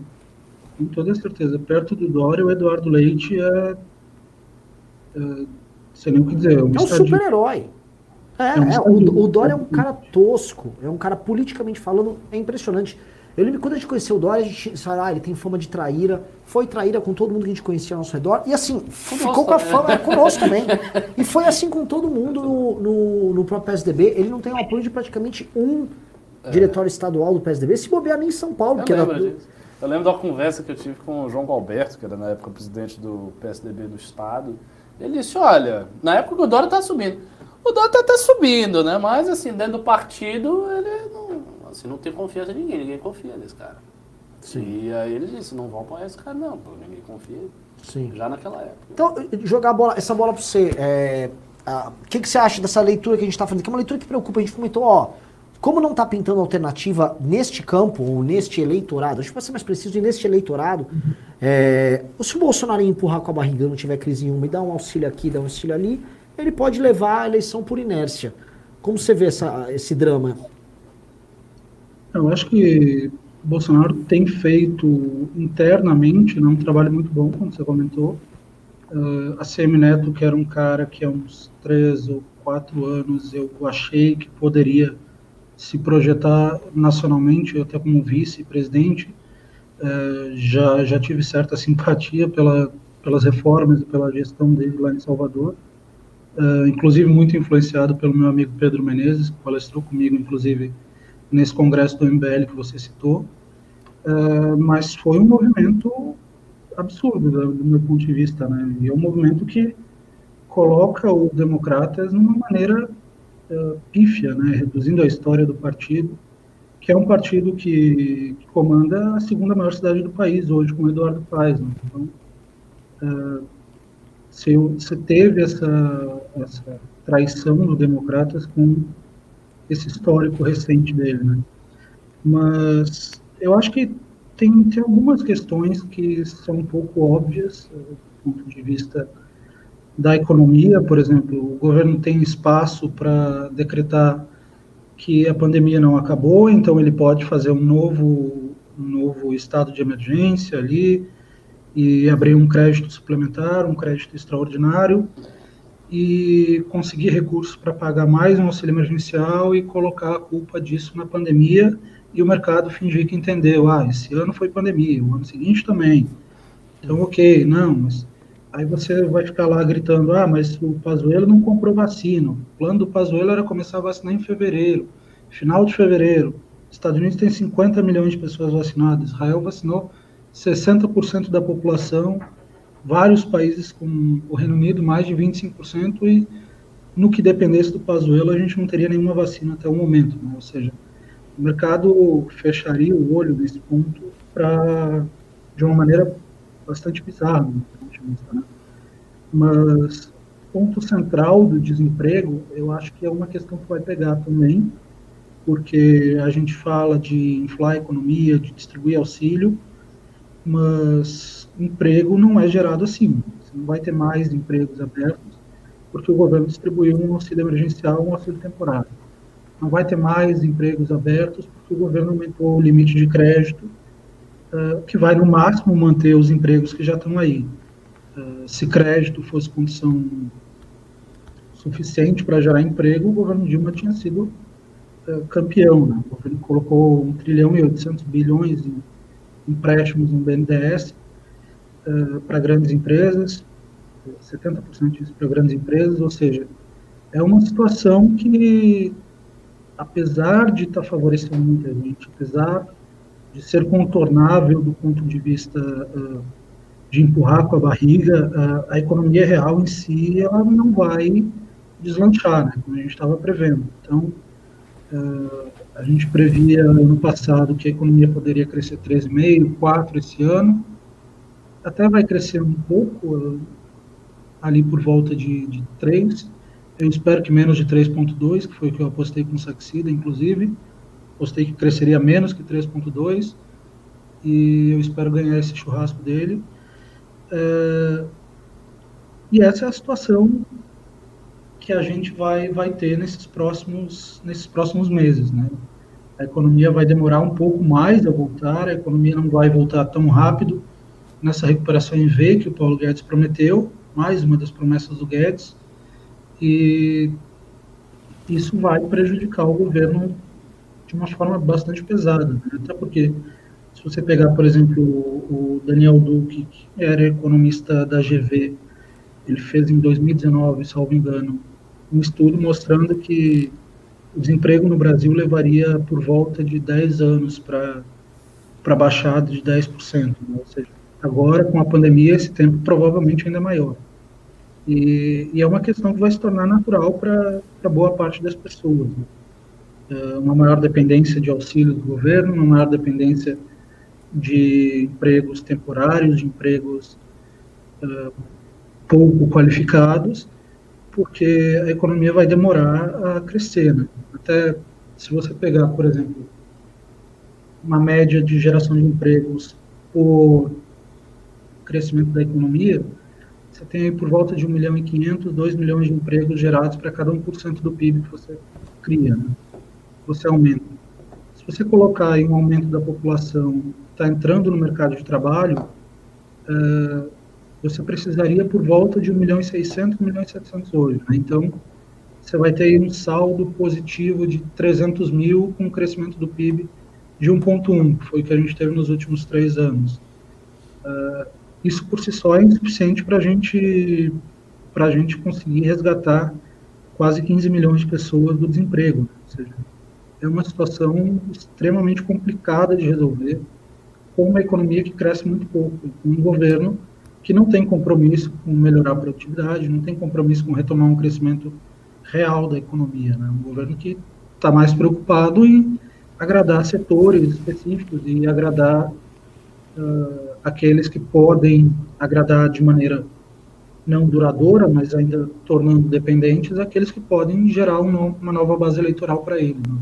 Com toda certeza. Perto do Dória, o Eduardo Leite é. é sei nem o que dizer. É um, é um super-herói. É, é, um é o, o Dória é um cara tosco, é um cara politicamente falando, é impressionante. Eu lembro quando a gente conheceu o Dória, a gente falou, ah, ele tem fama de traíra, foi traíra com todo mundo que a gente conhecia ao nosso redor, e assim, ficou com a fama, é, conosco também. E foi assim com todo mundo no, no, no, próprio PSDB. Ele não tem o apoio de praticamente um é. diretório estadual do PSDB, se bobear nem em São Paulo. Eu que lembro era... disso. Eu lembro da conversa que eu tive com o João Galberto, que era na época presidente do PSDB do Estado. Ele disse, olha, na época que o Dória está subindo. O Dória está até subindo, né? Mas assim, dentro do partido, ele não Assim, não tem confiança em ninguém, ninguém confia nesse cara. Sim. E aí ele disse, não vão apoiar esse cara não, porque ninguém confia. Sim. Já naquela época. Então, jogar bola, essa bola para você, é, o que, que você acha dessa leitura que a gente está fazendo? Que é uma leitura que preocupa, a gente comentou, ó, como não está pintando alternativa neste campo, ou neste eleitorado, acho que vai ser mais preciso, neste eleitorado, uhum. é, se o Bolsonaro empurrar com a barriga não tiver crise nenhuma e dar um auxílio aqui, dar um auxílio ali, ele pode levar a eleição por inércia. Como você vê essa, esse drama? Eu acho que Bolsonaro tem feito internamente né, um trabalho muito bom, como você comentou. Uh, a CM Neto, que era um cara que há uns três ou quatro anos eu achei que poderia se projetar nacionalmente, até como vice-presidente, uh, já, já tive certa simpatia pela, pelas reformas e pela gestão dele lá em Salvador. Uh, inclusive muito influenciado pelo meu amigo Pedro Menezes, que palestrou comigo, inclusive, nesse congresso do MBL que você citou, uh, mas foi um movimento absurdo do, do, meu ponto de vista, né? E é um movimento que coloca o Democratas numa maneira uh, pífia, né? Reduzindo a história do partido, que é um partido que, que comanda a segunda maior cidade do país hoje, com Eduardo Paes. Né? Então, uh, se, teve essa, essa traição do Democratas com esse histórico recente dele, né? Mas eu acho que tem, tem algumas questões que são um pouco óbvias eh, do ponto de vista da economia, por exemplo, o governo tem espaço para decretar que a pandemia não acabou, então ele pode fazer um novo, um novo estado de emergência ali e abrir um crédito suplementar, um crédito extraordinário, e conseguir recursos para pagar mais um auxílio emergencial e colocar a culpa disso na pandemia e o mercado fingir que entendeu, ah, esse ano foi pandemia, o ano seguinte também. Então, ok, não, mas aí você vai ficar lá gritando, ah, mas o Pazuello não comprou vacina. O plano do Pazuello era começar a vacinar em fevereiro, final de fevereiro. Estados Unidos tem 50 milhões de pessoas vacinadas, Israel vacinou 60% da população vários países com o Reino Unido mais de 25% e no que dependesse do Pazuello a gente não teria nenhuma vacina até o momento, né? ou seja, o mercado fecharia o olho nesse ponto para de uma maneira bastante bizarra, né? mas ponto central do desemprego eu acho que é uma questão que vai pegar também, porque a gente fala de inflar a economia, de distribuir auxílio, mas emprego não é gerado assim. Você não vai ter mais empregos abertos porque o governo distribuiu um auxílio emergencial, um auxílio temporário. Não vai ter mais empregos abertos porque o governo aumentou o limite de crédito, uh, que vai no máximo manter os empregos que já estão aí. Uh, se crédito fosse condição suficiente para gerar emprego, o governo Dilma tinha sido uh, campeão. Né? O governo colocou 1 trilhão e 800 bilhões em empréstimos no BNDES, uh, para grandes empresas, 70% disso para grandes empresas, ou seja, é uma situação que, apesar de estar tá favorecendo muita gente, apesar de ser contornável do ponto de vista uh, de empurrar com a barriga, uh, a economia real em si ela não vai deslanchar, né, como a gente estava prevendo. Então, uh, a gente previa ano passado que a economia poderia crescer 3,5%, 4% esse ano, até vai crescer um pouco, ali por volta de, de 3. Eu espero que menos de 3,2, que foi o que eu apostei com o Saxida, inclusive. Apostei que cresceria menos que 3,2. E eu espero ganhar esse churrasco dele. É, e essa é a situação que a gente vai, vai ter nesses próximos, nesses próximos meses. Né? A economia vai demorar um pouco mais a voltar, a economia não vai voltar tão rápido nessa recuperação em V que o Paulo Guedes prometeu, mais uma das promessas do Guedes, e isso vai prejudicar o governo de uma forma bastante pesada, né? até porque se você pegar, por exemplo, o Daniel Duque, que era economista da GV, ele fez em 2019, salvo engano, um estudo mostrando que o desemprego no Brasil levaria por volta de 10 anos para baixar de 10%. Né? Ou seja, agora, com a pandemia, esse tempo provavelmente ainda é maior. E, e é uma questão que vai se tornar natural para boa parte das pessoas. Né? É uma maior dependência de auxílio do governo, uma maior dependência de empregos temporários, de empregos uh, pouco qualificados, porque a economia vai demorar a crescer. Né? Até se você pegar, por exemplo, uma média de geração de empregos por crescimento da economia, você tem aí por volta de 1 milhão e 500, 2 milhões de empregos gerados para cada 1% do PIB que você cria, né? você aumenta. Se você colocar aí um aumento da população está entrando no mercado de trabalho, uh, você precisaria por volta de 1 milhão e 600, 1 milhão e 700 hoje. Né? Então, você vai ter um saldo positivo de 300 mil com um crescimento do PIB de 1,1, que foi o que a gente teve nos últimos três anos. Uh, isso por si só é insuficiente para gente, a gente conseguir resgatar quase 15 milhões de pessoas do desemprego. Ou seja, é uma situação extremamente complicada de resolver, com uma economia que cresce muito pouco, com um governo que não tem compromisso com melhorar a produtividade, não tem compromisso com retomar um crescimento real da economia. Né? Um governo que está mais preocupado em agradar setores específicos e agradar uh, aqueles que podem agradar de maneira não duradoura, mas ainda tornando dependentes, aqueles que podem gerar um, uma nova base eleitoral para ele. Né?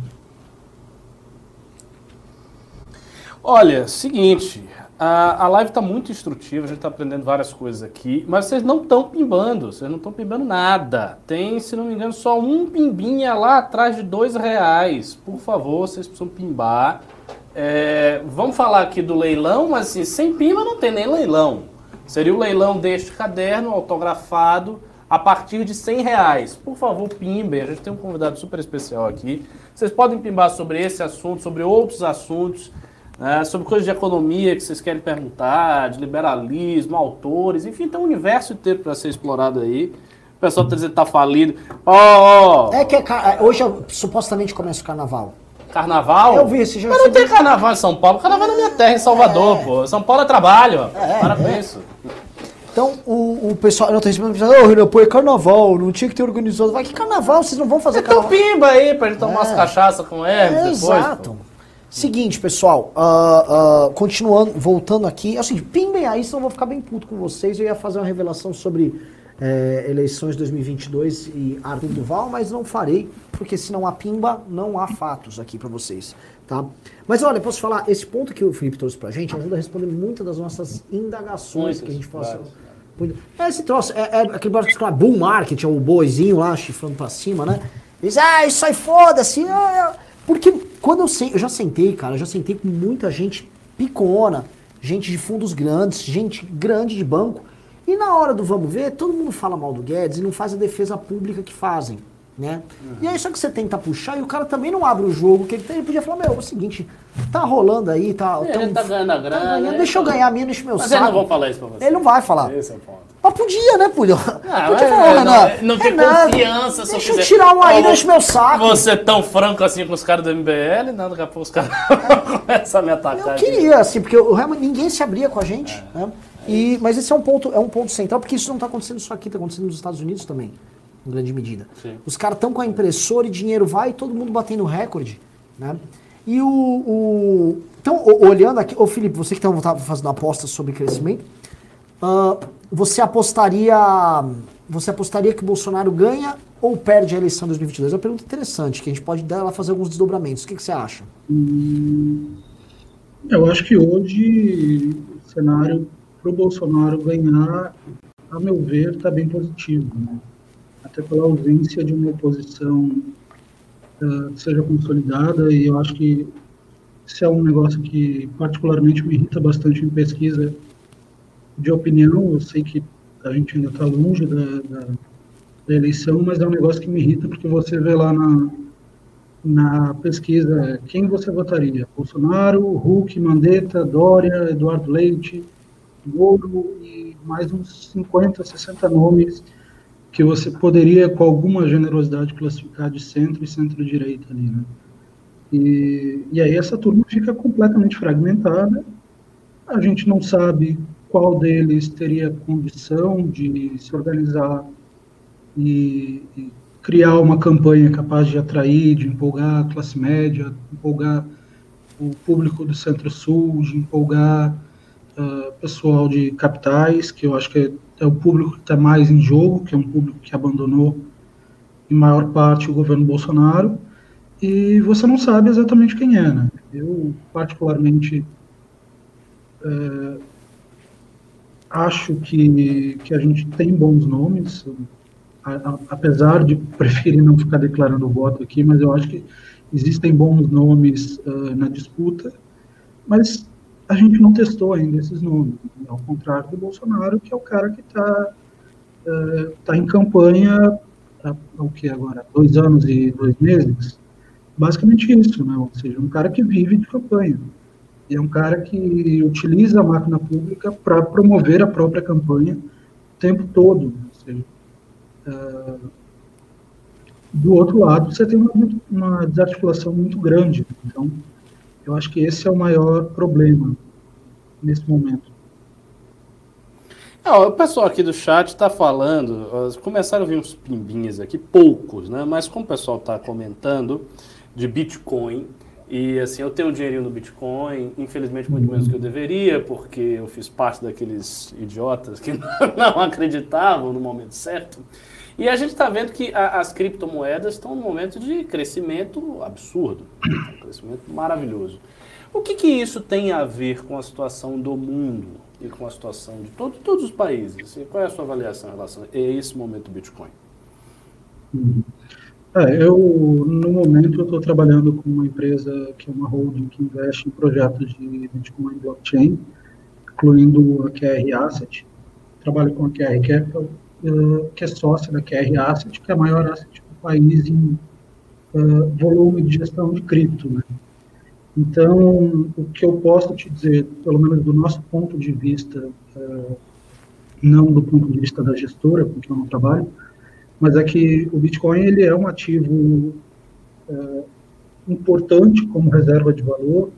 Olha, seguinte, a, a live está muito instrutiva, a gente está aprendendo várias coisas aqui, mas vocês não estão pimbando, vocês não estão pimbando nada. Tem, se não me engano, só um pimbinha lá atrás de dois reais. Por favor, vocês precisam pimbar. É, vamos falar aqui do leilão, mas assim, sem pimba não tem nem leilão. Seria o leilão deste caderno autografado a partir de 100 reais. Por favor, pimbem. A gente tem um convidado super especial aqui. Vocês podem pimbar sobre esse assunto, sobre outros assuntos né, sobre coisas de economia que vocês querem perguntar, de liberalismo, autores, enfim, tem um universo inteiro para ser explorado aí. O pessoal está dizendo que tá falido. Ó! Oh, É que é, é hoje supostamente começa o carnaval. Carnaval? Eu vi esse já. Mas não tem carnaval em São Paulo. Carnaval é na minha terra, em Salvador, é. pô. São Paulo é trabalho. É, Para com é. isso. Então, o, o pessoal, não tô recebendo, ô, oh, pô, é carnaval, não tinha que ter organizado. Vai, que carnaval? Vocês não vão fazer então carnaval? Então pimba aí, pra gente tomar é. umas cachaças com ele é, depois. Exato. Pô. Seguinte, pessoal, uh, uh, continuando, voltando aqui, assim, pimbem aí, senão eu vou ficar bem puto com vocês. Eu ia fazer uma revelação sobre é, eleições 2022 e Arthur Duval, mas não farei, porque se não há pimba, não há fatos aqui para vocês, tá? Mas olha, posso falar, esse ponto que o Felipe trouxe pra gente ajuda a responder muitas das nossas indagações que a gente faça. É esse troço, é, é aquele barco que bull market, é o boizinho lá, chifrando pra cima, né? Diz, ah, isso aí foda-se, ah, porque quando eu, sei, eu já sentei, cara, eu já sentei com muita gente picona, gente de fundos grandes, gente grande de banco, e na hora do vamos ver, todo mundo fala mal do Guedes e não faz a defesa pública que fazem. Né? Uhum. E aí só que você tenta puxar e o cara também não abre o jogo, que ele, tem, ele podia falar, meu, é o seguinte, tá rolando aí, tá... É, ele tá ganhando a grana. Tá ganhando, né? deixa eu ganhar a minha, deixa meu Mas saco. Mas não vão falar isso pra você. Ele não vai falar. Esse é o ponto. Mas podia, né, Pulho? Ah, podia falar, é, não, não, tem confiança. Deixa eu tirar o aí, deixa meu saco. Você é tão franco assim com os caras do MBL, não, daqui a pouco os caras começam a me atacar. Eu queria, assim, porque eu, realmente ninguém se abria com a gente, é. né? E, mas esse é um ponto, é um ponto central, porque isso não está acontecendo só aqui, está acontecendo nos Estados Unidos também em grande medida. Sim. Os caras estão com a impressora e dinheiro vai, todo mundo batendo recorde, né? E o, o então olhando aqui, ô Felipe, você que está fazendo apostas sobre crescimento, uh, você apostaria, você apostaria que o Bolsonaro ganha ou perde a eleição de 2022? É uma pergunta interessante que a gente pode dela fazer alguns desdobramentos. O que, que você acha? Hum, eu acho que hoje o cenário para o Bolsonaro ganhar, a meu ver, está bem positivo. Né? até pela ausência de uma oposição uh, seja consolidada, e eu acho que isso é um negócio que particularmente me irrita bastante em pesquisa de opinião. Eu sei que a gente ainda está longe da, da, da, eleição, mas é um negócio que me irrita porque você vê lá na, na pesquisa quem você votaria: Bolsonaro, Huck, Mandetta, Dória, Eduardo Leite, Moro e mais uns 50, 60 nomes que você poderia, com alguma generosidade, classificar de centro e centro-direita ali, né? E, e aí essa turma fica completamente fragmentada, a gente não sabe qual deles teria condição de se organizar e, e criar uma campanha capaz de atrair, de empolgar a classe média, empolgar o público do Centro-Sul, de empolgar uh, pessoal de capitais, que eu acho que é, é o público que está mais em jogo, que é um público que abandonou em maior parte o governo Bolsonaro, e você não sabe exatamente quem é. Né? Eu, particularmente, uh, acho que, que a gente tem bons nomes, a, a, apesar de preferir não ficar declarando voto aqui, mas eu acho que existem bons nomes uh, na disputa, mas a gente não testou ainda esses nomes, ao contrário do Bolsonaro, que é o cara que está uh, tá em campanha há, o que agora? Dois anos e dois meses? Basicamente isso, né? ou seja, um cara que vive de campanha. E é um cara que utiliza a máquina pública para promover a própria campanha o tempo todo. Ou seja, uh, do outro lado, você tem uma, uma desarticulação muito grande. Então, eu acho que esse é o maior problema nesse momento. o pessoal aqui do chat está falando, começaram a vir uns pimbinhas aqui, poucos, né? Mas como o pessoal está comentando de Bitcoin, e assim, eu tenho um dinheirinho no Bitcoin, infelizmente muito menos que eu deveria, porque eu fiz parte daqueles idiotas que não acreditavam no momento certo. E a gente está vendo que a, as criptomoedas estão num momento de crescimento absurdo, um crescimento maravilhoso. O que, que isso tem a ver com a situação do mundo e com a situação de todo, todos os países? Qual é a sua avaliação em relação a esse momento do Bitcoin? Uhum. É, eu, no momento, estou trabalhando com uma empresa que é uma holding que investe em projetos de Bitcoin blockchain, incluindo a QR Asset. Trabalho com a QR Capital, que é sócia da QR Asset, que é a maior asset do país em uh, volume de gestão de cripto. Né? Então, o que eu posso te dizer, pelo menos do nosso ponto de vista, uh, não do ponto de vista da gestora, porque eu não trabalho, mas é que o Bitcoin ele é um ativo importante como reserva de valor,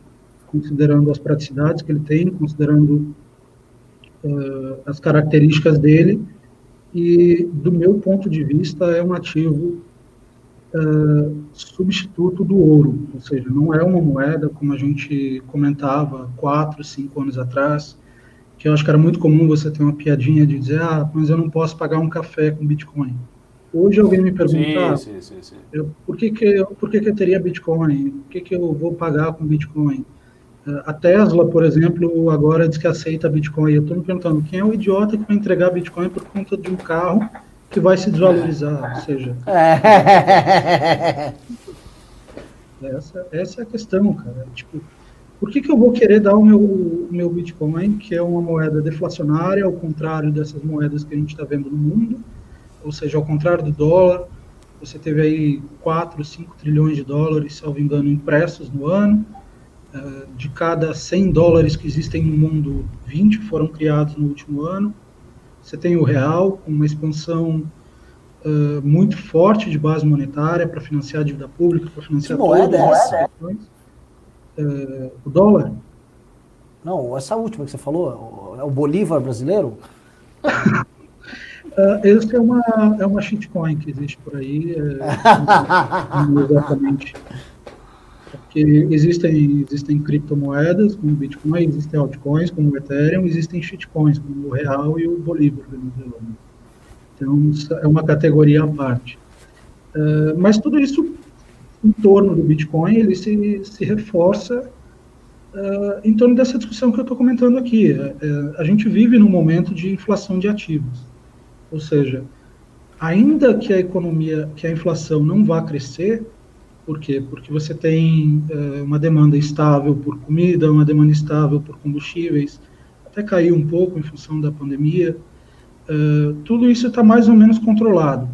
considerando as praticidades que ele tem, considerando as características dele, e do meu ponto de vista é um ativo é, substituto do ouro, ou seja, não é uma moeda como a gente comentava quatro, cinco anos atrás, que eu acho que era muito comum você ter uma piadinha de dizer, ah, mas eu não posso pagar um café com Bitcoin. Hoje alguém me pergunta, sim, sim, sim, eu, por, que, que, eu, por que, que eu teria Bitcoin? Por que, que eu vou pagar com Bitcoin? A Tesla, por exemplo, agora diz que aceita Bitcoin. Eu estou me perguntando, quem é o idiota que vai entregar Bitcoin por conta de um carro que vai se desvalorizar? Ou seja... essa, essa é a questão, cara. Tipo, por que, que eu vou querer dar o meu, meu Bitcoin, que é uma moeda deflacionária, ao contrário dessas moedas que a gente está vendo no mundo, ou seja, ao contrário do dólar, você teve aí 4, 5 trilhões de dólares, salvo engano, impressos no ano. Uh, de cada 100 dólares que existem no mundo, 20 foram criados no último ano. Você tem o real, com uma expansão uh, muito forte de base monetária para financiar a dívida pública, para financiar que moeda é essa? Uh, o dólar. Não, essa última que você falou, é o Bolívar brasileiro? Uh, essa é uma, é uma shitcoin que existe por aí. É, exatamente. Porque existem, existem criptomoedas como o Bitcoin, existem altcoins como o Ethereum, existem shitcoins como o Real e o Bolívar venezuelano. Então, é uma categoria à parte. Uh, mas tudo isso em torno do Bitcoin, ele se, se reforça uh, em torno dessa discussão que eu estou comentando aqui. Uh, a gente vive num momento de inflação de ativos. Ou seja, ainda que a economia, que a inflação não vá crescer, por quê? Porque você tem uh, uma demanda estável por comida, uma demanda estável por combustíveis, até caiu um pouco em função da pandemia. Uh, tudo isso está mais ou menos controlado.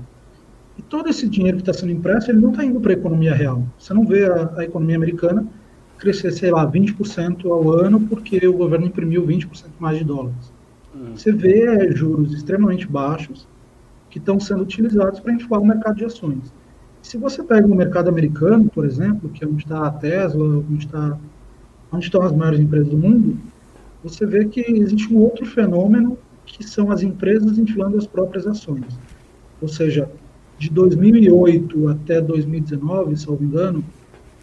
E todo esse dinheiro que está sendo impresso, ele não está indo para a economia real. Você não vê a, a, economia americana crescer, sei lá, 20% ao ano porque o governo imprimiu 20% mais de dólares. Hum. Você vê é, juros extremamente baixos que estão sendo utilizados para inflar o mercado de ações. Se você pega o mercado americano, por exemplo, que é onde está a Tesla, onde, está, onde estão as maiores empresas do mundo, você vê que existe um outro fenômeno que são as empresas inflando as próprias ações. Ou seja, de 2008 até 2019, se não me engano,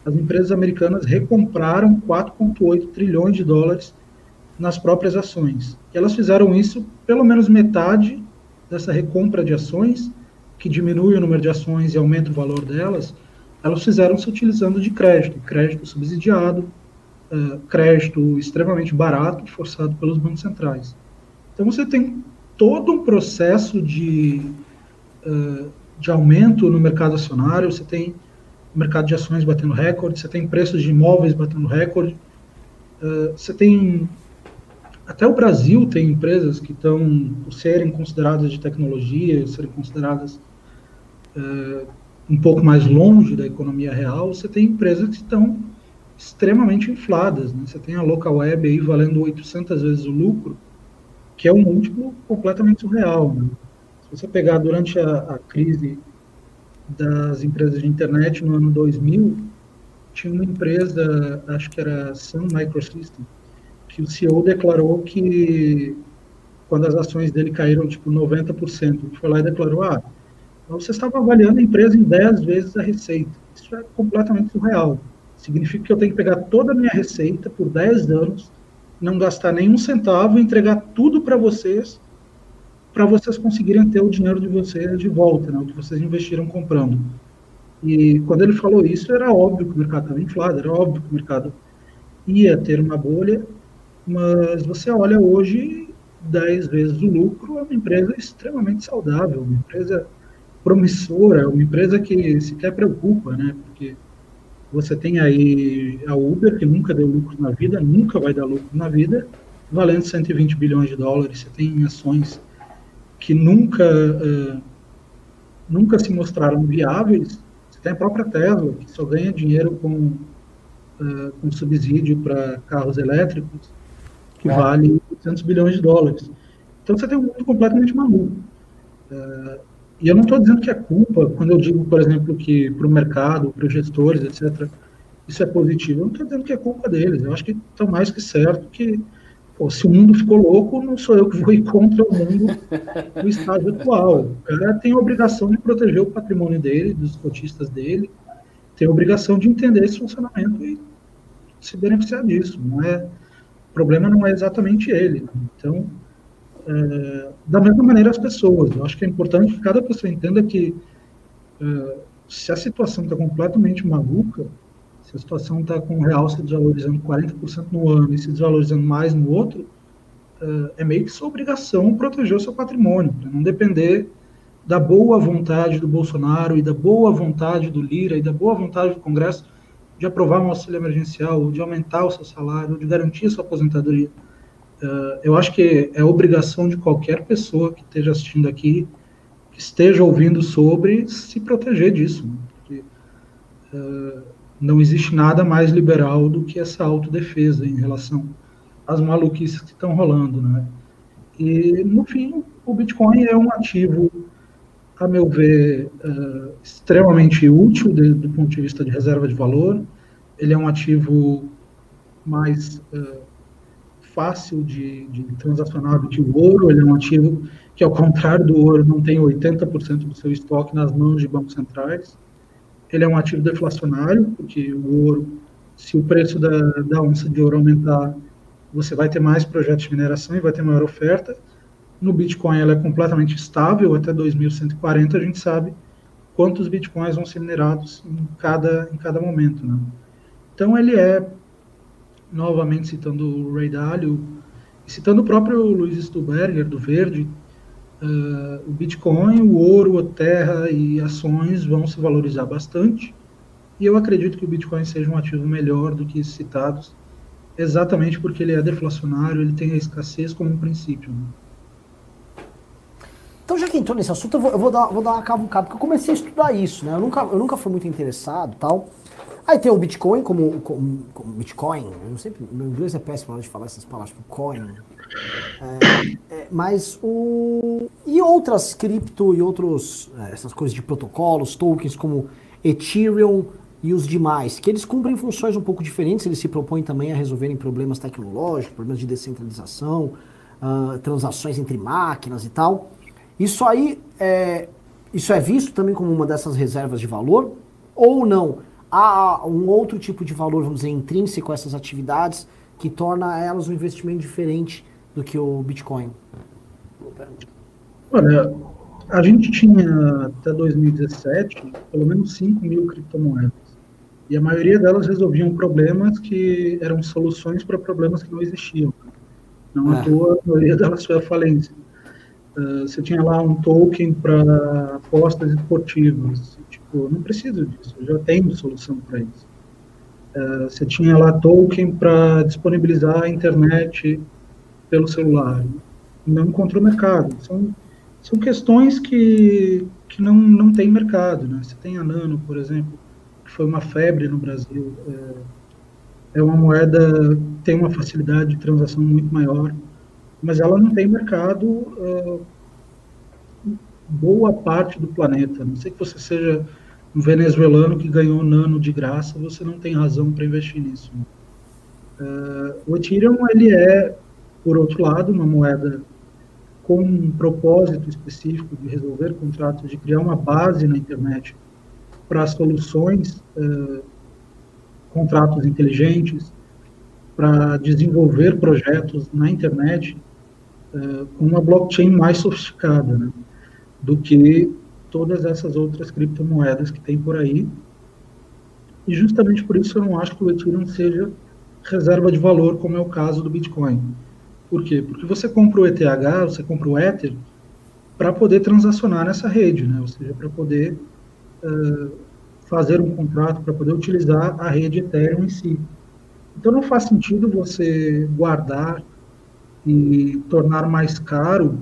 as empresas americanas recompraram 4,8 trilhões de dólares nas próprias ações. E elas fizeram isso pelo menos metade dessa recompra de ações, que diminui o número de ações e aumenta o valor delas, elas fizeram se utilizando de crédito, crédito subsidiado, uh, crédito extremamente barato, forçado pelos bancos centrais. Então você tem todo um processo de, uh, de aumento no mercado acionário, você tem mercado de ações batendo recorde, você tem preços de imóveis batendo recorde, uh, você tem até o Brasil tem empresas que estão por serem consideradas de tecnologia, serem consideradas uh, um pouco mais longe da economia real, você tem empresas que estão extremamente infladas. Né? Você tem a local web aí valendo 800 vezes o lucro, que é um múltiplo completamente surreal. Né? Se você pegar durante a, a, crise das empresas de internet no ano 2000, tinha uma empresa, acho que era Sun Microsystem, que o CEO declarou que quando as ações dele caíram tipo 90%, foi lá e declarou, ah, você estava avaliando a empresa em 10 vezes a receita. Isso é completamente surreal. Significa que eu tenho que pegar toda a minha receita por 10 anos, não gastar nenhum centavo entregar tudo para vocês, para vocês conseguirem ter o dinheiro de vocês de volta, né, o que vocês investiram comprando. E quando ele falou isso, era óbvio que o mercado estava inflado, era óbvio que o mercado ia ter uma bolha, mas você olha hoje, 10 vezes o lucro, é uma empresa extremamente saudável, uma empresa promissora, uma empresa que sequer preocupa, né? Porque você tem aí a Uber, que nunca deu lucro na vida, nunca vai dar lucro na vida, valendo 120 bilhões de dólares. Você tem ações que nunca, uh, nunca se mostraram viáveis. Você tem a própria Tesla, que só ganha dinheiro com, uh, com subsídio para carros elétricos, que é. vale 800 bilhões de dólares. Então você tem um mundo completamente maluco. Uh, e eu não estou dizendo que é culpa, quando eu digo, por exemplo, que para o mercado, para os gestores, etc., isso é positivo. Eu não estou dizendo que é culpa deles. Eu acho que estão mais que certo que, pô, se o mundo ficou louco, não sou eu que vou ir contra o mundo no estágio atual. O cara tem a obrigação de proteger o patrimônio dele, dos cotistas dele, tem a obrigação de entender esse funcionamento e se beneficiar disso. Não é, o problema não é exatamente ele. Então, é, da mesma maneira as pessoas. Eu acho que é importante que cada pessoa entenda que é, se a situação está completamente maluca, se a situação está com o real se desvalorizando 40% no ano e se desvalorizando mais no outro, é, é meio que sua obrigação proteger o seu patrimônio, para não depender da boa vontade do Bolsonaro e da boa vontade do Lira e da boa vontade do Congresso de aprovar um auxílio emergencial, de aumentar o seu salário, de garantir a sua aposentadoria. Uh, eu acho que é obrigação de qualquer pessoa que esteja assistindo aqui, que esteja ouvindo sobre, se proteger disso. Né? Porque, uh, não existe nada mais liberal do que essa autodefesa em relação às maluquices que estão rolando. Né? E, no fim, o Bitcoin é um ativo, a meu ver, uh, extremamente útil de, do ponto de vista de reserva de valor. Ele é um ativo mais fácil de, de transacionar do o ouro, ele é um ativo que, ao contrário do ouro, não tem 80% do seu estoque nas mãos de bancos centrais. Ele é um ativo deflacionário, porque o ouro, se o preço da, da onça de ouro aumentar, você vai ter mais projetos de mineração e vai ter maior oferta. No Bitcoin, ela é completamente estável, até 2140 a gente sabe quantos Bitcoins vão ser minerados em cada, em cada momento. Né? Então, ele é novamente citando o Ray Dalio, citando o próprio Luiz Stuberger, do Verde, uh, o Bitcoin, o ouro, a terra e ações vão se valorizar bastante. E eu acredito que o Bitcoin seja um ativo melhor do que esses citados, exatamente porque ele é deflacionário, ele tem a escassez como um princípio. Né? Então, já que entrou nesse assunto, eu vou, eu vou, dar, vou dar uma cavucada, porque eu comecei a estudar isso, né? Eu nunca, eu nunca fui muito interessado tal. Aí tem o Bitcoin como, como, como Bitcoin, eu não sei, meu inglês é péssimo na de falar essas palavras, tipo coin. É, é, mas o. E outras cripto e outros. É, essas coisas de protocolos, tokens como Ethereum e os demais, que eles cumprem funções um pouco diferentes, eles se propõem também a resolverem problemas tecnológicos, problemas de descentralização, uh, transações entre máquinas e tal. Isso aí é, isso é visto também como uma dessas reservas de valor ou não? Há um outro tipo de valor, vamos dizer, intrínseco a essas atividades que torna elas um investimento diferente do que o Bitcoin? Olha, a gente tinha até 2017 pelo menos 5 mil criptomoedas. E a maioria delas resolviam problemas que eram soluções para problemas que não existiam. Não é. à toa, a maioria delas foi a falência. Uh, você tinha lá um token para apostas esportivas. Tipo, não preciso disso, eu já tenho solução para isso. Uh, você tinha lá token para disponibilizar a internet pelo celular. Não encontrou mercado. São, são questões que, que não, não tem mercado. Né? Você tem a Nano, por exemplo, que foi uma febre no Brasil. É, é uma moeda tem uma facilidade de transação muito maior mas ela não tem mercado uh, boa parte do planeta. Não sei que você seja um venezuelano que ganhou nano de graça, você não tem razão para investir nisso. Uh, o Ethereum ele é, por outro lado, uma moeda com um propósito específico de resolver contratos, de criar uma base na internet para soluções, uh, contratos inteligentes, para desenvolver projetos na internet uh, com uma blockchain mais sofisticada né, do que todas essas outras criptomoedas que tem por aí. E justamente por isso eu não acho que o Ethereum seja reserva de valor, como é o caso do Bitcoin. Por quê? Porque você compra o ETH, você compra o Ether, para poder transacionar nessa rede, né? ou seja, para poder uh, fazer um contrato, para poder utilizar a rede Ethereum em si. Então não faz sentido você guardar e tornar mais caro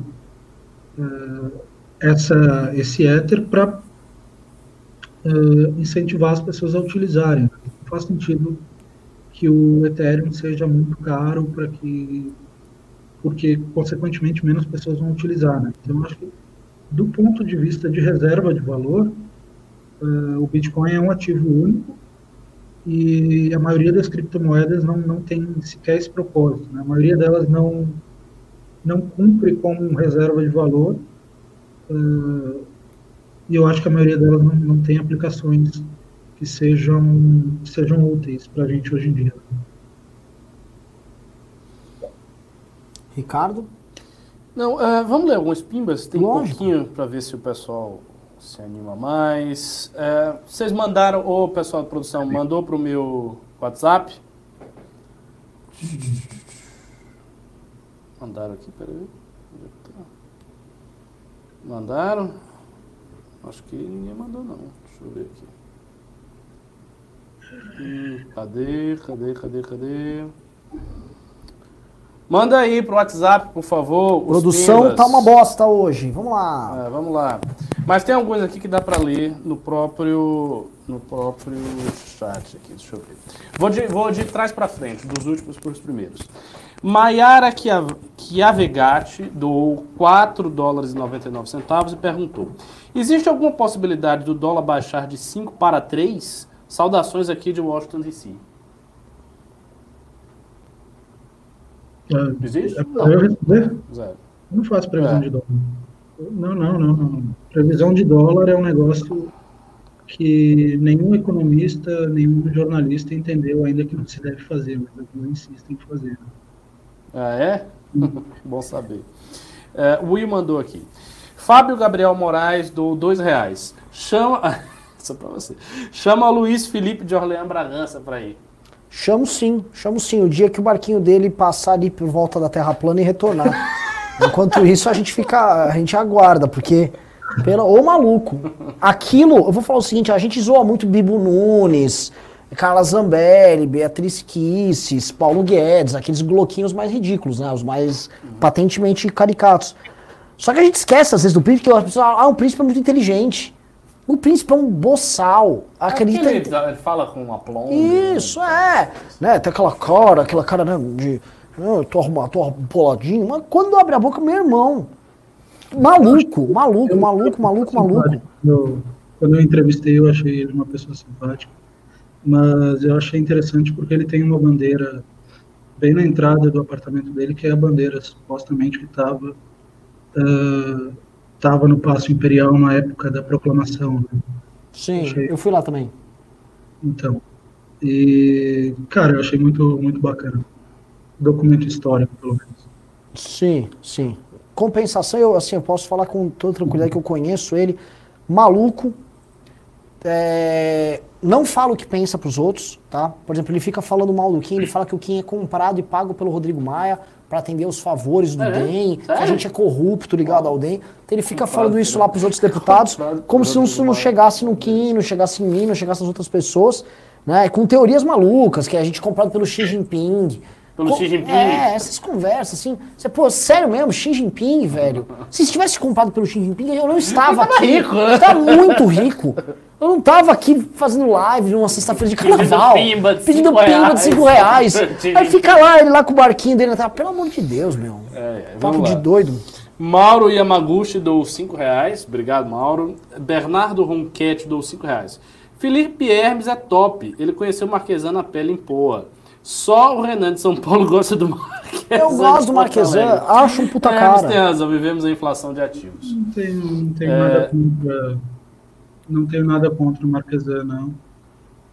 essa, esse Ether para uh, incentivar as pessoas a utilizarem. Não faz sentido que o Ethereum seja muito caro para que porque consequentemente menos pessoas vão utilizar, né? Então acho que do ponto de vista de reserva de valor, uh, o Bitcoin é um ativo único e a maioria das criptomoedas não, não tem sequer esse propósito. Né? A maioria delas não, não cumpre como reserva de valor uh, e eu acho que a maioria delas não, não tem aplicações que sejam, que sejam úteis para a gente hoje em dia. Ricardo? Não, uh, vamos ler alguns pimbas? Tem Lógico. um pouquinho para ver se o pessoal se anima mais. É, vocês mandaram, o pessoal da produção mandou para o meu WhatsApp. Mandaram aqui, peraí. Mandaram? Acho que ninguém mandou não. Deixa eu ver aqui. Hum, cadê, cadê, cadê, cadê? Manda aí pro WhatsApp, por favor. Produção tá uma bosta hoje. Vamos lá. É, vamos lá. Mas tem alguns aqui que dá para ler no próprio no próprio chat aqui. Deixa eu ver. Vou de, vou de trás para frente, dos últimos para os primeiros. Maiara Chiavegatti doou 4 dólares e 99 centavos e perguntou: Existe alguma possibilidade do dólar baixar de 5 para 3? Saudações aqui de Washington DC. Existe? É, não. Eu responder? Zero. Não faço previsão é. de dólar. Não, não, não, não. Previsão de dólar é um negócio que nenhum economista, nenhum jornalista entendeu ainda que não se deve fazer, mas eu insisto em fazer. Ah, é? Bom saber. É, o Will mandou aqui. Fábio Gabriel Moraes do dois reais. Chama. Isso é pra você. Chama Luiz Felipe de Orleans Bragança para ir. Chamo sim, chamo sim. O dia que o barquinho dele passar ali por volta da Terra plana e retornar. Enquanto isso, a gente fica. A gente aguarda, porque. Pela, ô maluco. Aquilo, eu vou falar o seguinte, a gente zoa muito Bibo Nunes, Carla Zambelli, Beatriz Kisses, Paulo Guedes, aqueles bloquinhos mais ridículos, né? Os mais patentemente caricatos. Só que a gente esquece, às vezes, do príncipe, que as pessoas ah, o príncipe é muito inteligente. O príncipe é um boçal. Acredita. Ele, ele fala com um aplombo. Isso, é. Né? Tem aquela cara, aquela cara né, de. Eu tô arrumado, tô poladinho. Mas quando abre a boca, meu irmão. Maluco, maluco, maluco, maluco, maluco. Eu, quando eu entrevistei, eu achei ele uma pessoa simpática. Mas eu achei interessante porque ele tem uma bandeira bem na entrada do apartamento dele, que é a bandeira supostamente que estava estava uh, no Paço Imperial na época da proclamação. Né? Sim, achei... eu fui lá também. Então, e cara, eu achei muito muito bacana, documento histórico pelo menos. Sim, sim. Compensação, eu assim, eu posso falar com toda tranquilidade que eu conheço ele, maluco. É, não fala o que pensa para os outros, tá? Por exemplo, ele fica falando mal do Kim, ele fala que o Kim é comprado e pago pelo Rodrigo Maia para atender os favores do é, DEM, que a gente é corrupto ligado ao DEM. Então ele fica falando isso lá para os outros deputados, como se isso não chegasse no Kim, não chegasse em mim, não chegasse nas outras pessoas, né? Com teorias malucas, que a gente é comprado pelo Xi Jinping. Pelo Xi Jinping? É, essas conversas, assim. Você, pô, sério mesmo, Xi Jinping, velho. Se tivesse comprado pelo Xi Jinping, eu não estava aqui. rico, né? Eu tava muito rico. Eu não tava aqui fazendo live numa sexta-feira de carnaval. Pedindo pimba de pedindo cinco pimba de reais. 5 reais. Aí fica lá, ele lá com o barquinho dele na tela. Pelo amor de Deus, meu. É, é, Papo vamos de lá. doido. Mauro Yamaguchi dou 5 reais. Obrigado, Mauro. Bernardo Ronquete dou 5 reais. Felipe Hermes é top. Ele conheceu o Marquesan na pele em Poa. Só o Renan de São Paulo gosta do Marquesan. Eu gosto do Marquesan, acho um puta Hermes tem cara. razão, vivemos a inflação de ativos. Não tenho, não tenho É. nada contra. Não tenho nada contra o Marquesan, não.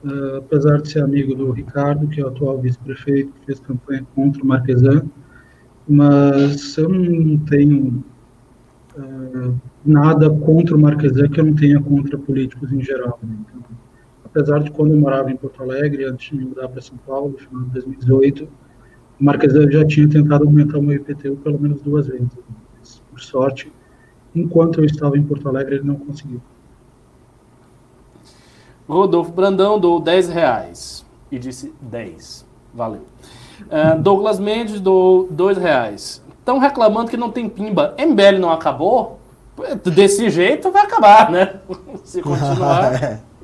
Ah, apesar de ser amigo do Ricardo, que é o atual vice-prefeito, que fez campanha contra o Marquesan, mas eu não tenho ah, nada contra o Marquesan que eu não tenha contra políticos em geral. né? Então, apesar de quando eu morava em Porto Alegre, antes de mudar para São Paulo, no final de 2018, o Marquesan já tinha tentado aumentar o meu IPTU pelo menos duas vezes. Mas, por sorte, enquanto eu estava em Porto Alegre, ele não conseguiu. Rodolfo Brandão dou 10 reais. E disse 10. Valeu. Ah, Douglas Mendes dou 2 reais. Estão reclamando que não tem pimba. MBL não acabou? Desse jeito vai acabar, né? Se continuar.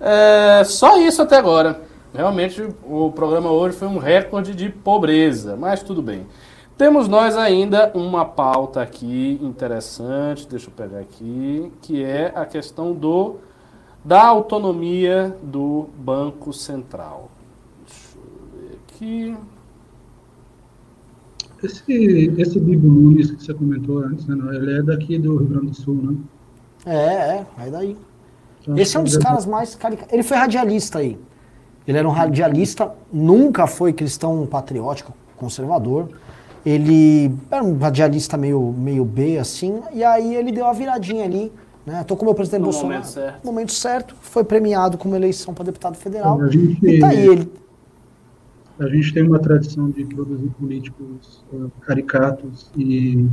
É, só isso até agora. Realmente o programa hoje foi um recorde de pobreza, mas tudo bem. Temos nós ainda uma pauta aqui interessante, deixa eu pegar aqui, que é a questão do da autonomia do Banco Central. Deixa eu ver aqui. Esse, esse Bibo Nunes que você comentou antes, né, ele é daqui do Rio Grande do Sul, né? É, é, vai daí. Então, Esse é um dos acho que caras mais caricatos. Ele foi radialista aí. Ele era um radialista, nunca foi cristão patriótico, conservador. Ele era um radialista meio, meio B, assim, e aí ele deu a viradinha ali. Né? Tô com o meu presidente No Bolsonaro. momento certo. No momento certo, foi premiado como eleição para deputado federal. A gente- E tá aí ele. A gente tem uma tradição de produzir políticos eh, caricatos e,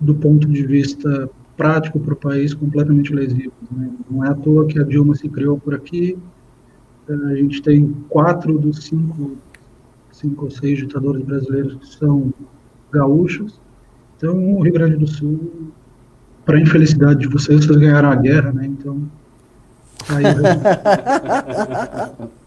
do ponto de vista prático para o país, completamente lesivos. né? Não é à toa que a Dilma se criou por aqui. Eh, A gente tem quatro dos cinco, cinco ou seis ditadores brasileiros que são gaúchos. Então, o Rio Grande do Sul, para infelicidade de vocês, vocês ganharam a guerra, né? Então, aí,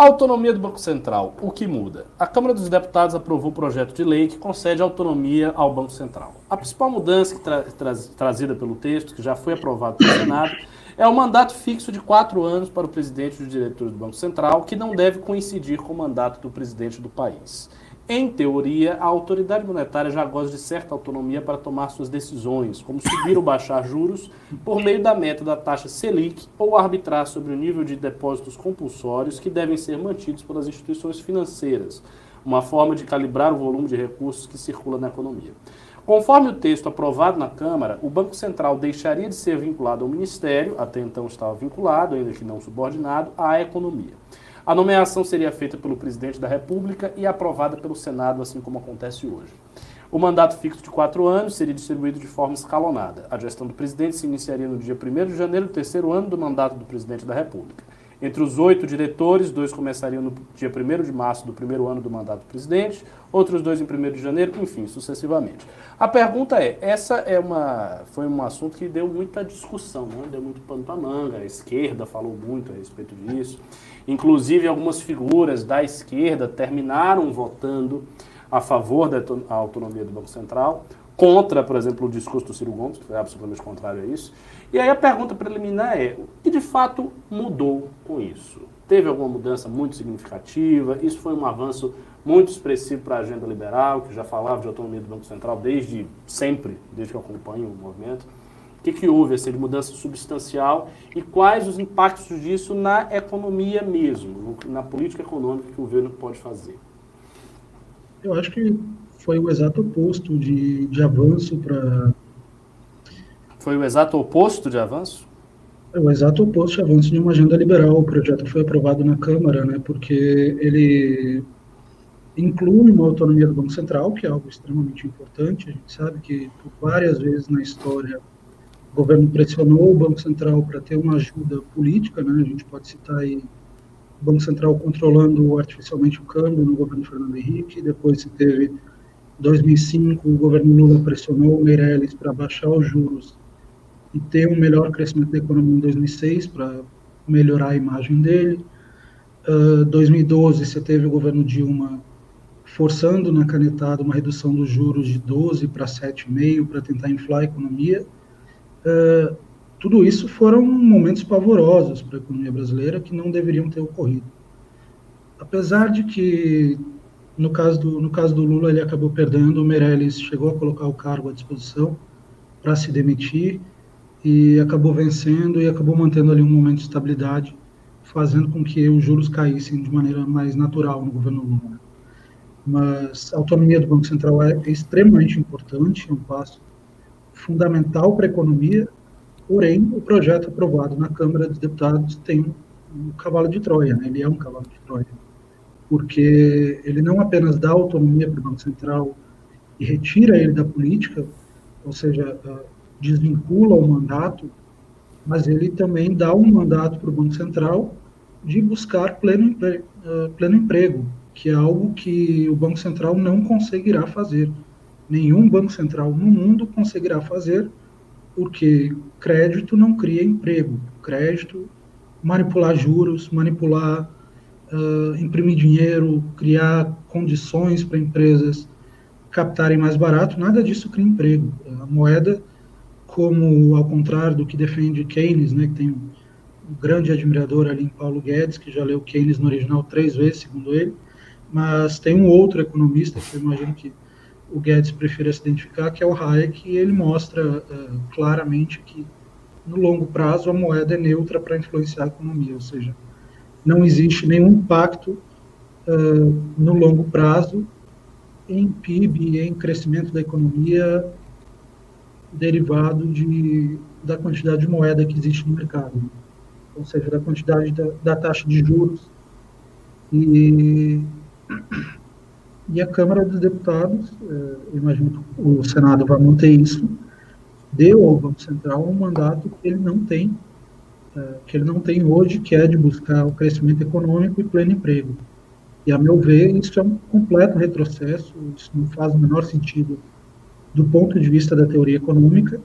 Autonomia do Banco Central. O que muda? A Câmara dos Deputados aprovou o projeto de lei que concede autonomia ao Banco Central. A principal mudança tra traz- trazida pelo texto, que já foi aprovado pelo Senado, é o mandato fixo de quatro anos para o presidente e os diretores do Banco Central, que não deve coincidir com o mandato do presidente do país. Em teoria, a autoridade monetária já goza de certa autonomia para tomar suas decisões, como subir ou baixar juros por meio da meta da taxa Selic ou arbitrar sobre o nível de depósitos compulsórios que devem ser mantidos pelas instituições financeiras, uma forma de calibrar o volume de recursos que circula na economia. Conforme o texto aprovado na Câmara, o Banco Central deixaria de ser vinculado ao Ministério, até então estava vinculado, ainda que não subordinado, à economia. A nomeação seria feita pelo presidente da República e aprovada pelo Senado, assim como acontece hoje. O mandato fixo de quatro anos seria distribuído de forma escalonada. A gestão do presidente se iniciaria no dia 1 de janeiro do terceiro ano do mandato do presidente da República. Entre os oito diretores, dois começariam no dia 1 de março do primeiro ano do mandato do presidente, outros dois em 1 de janeiro, enfim, sucessivamente. A pergunta é, essa é uma, foi um assunto que deu muita discussão, né? deu muito pano para manga, a esquerda falou muito a respeito disso. Inclusive, algumas figuras da esquerda terminaram votando a favor da autonomia do Banco Central, contra, por exemplo, o discurso do Ciro Gomes, que foi absolutamente contrário a isso. E aí a pergunta preliminar é: o que de fato mudou com isso? Teve alguma mudança muito significativa? Isso foi um avanço muito expressivo para a agenda liberal, que já falava de autonomia do Banco Central desde sempre, desde que eu acompanho o movimento. O que, que houve assim, de mudança substancial e quais os impactos disso na economia mesmo, na política econômica que o governo pode fazer? Eu acho que foi o exato oposto de, de avanço para foi o exato oposto de avanço? É o exato oposto de avanço de uma agenda liberal. O projeto foi aprovado na Câmara, né, porque ele inclui uma autonomia do Banco Central, que é algo extremamente importante. A gente sabe que por várias vezes na história o governo pressionou o Banco Central para ter uma ajuda política, né? A gente pode citar aí o Banco Central controlando artificialmente o câmbio no governo Fernando Henrique, depois se teve 2005 o governo Lula pressionou o Meirelles para baixar os juros e ter um melhor crescimento da economia em 2006 para melhorar a imagem dele. Uh, 2012 você teve o governo Dilma forçando na canetada uma redução dos juros de 12 para 7,5 para tentar inflar a economia. Uh, tudo isso foram momentos pavorosos para a economia brasileira que não deveriam ter ocorrido. Apesar de que no caso do, no caso do Lula ele acabou perdendo, o Meirelles chegou a colocar o cargo à disposição para se demitir e acabou vencendo e acabou mantendo ali um momento de estabilidade, fazendo com que os juros caíssem de maneira mais natural no governo Lula. Mas a autonomia do Banco Central é extremamente importante, é um passo fundamental para a economia, porém o projeto aprovado na Câmara dos Deputados tem um, cavalo de Troia, né? ele é um cavalo de Troia, porque ele não apenas dá autonomia para o Banco Central e retira ele da política, ou seja, desvincula o mandato, mas ele também dá um mandato para o Banco Central de buscar pleno, empre uh, pleno emprego, que é algo que o Banco Central não conseguirá fazer. Nenhum Banco Central no mundo conseguirá fazer, porque crédito não cria emprego. Crédito, manipular juros, manipular, uh, imprimir dinheiro, criar condições para empresas captarem mais barato, nada disso cria emprego. A moeda como ao contrário do que defende Keynes, né, que tem um, grande admirador ali em Paulo Guedes, que já leu Keynes no original três vezes, segundo ele, mas tem um outro economista que eu imagino que o Guedes prefira se identificar, que é o Hayek, e ele mostra uh, claramente que no longo prazo a moeda é neutra para influenciar a economia, ou seja, não existe nenhum impacto uh, no longo prazo em PIB, em crescimento da economia derivado de, da quantidade de moeda que existe no mercado, ou seja, da quantidade da, da taxa de juros. E, e a Câmara dos Deputados, eh, imagino que o Senado vai manter isso, deu ao Banco Central um mandato que ele não tem, eh, que ele não tem hoje, que é de buscar o crescimento econômico e pleno emprego. E, a meu ver, isso é um completo retrocesso, isso não faz o menor sentido do ponto de vista da teoria econômica,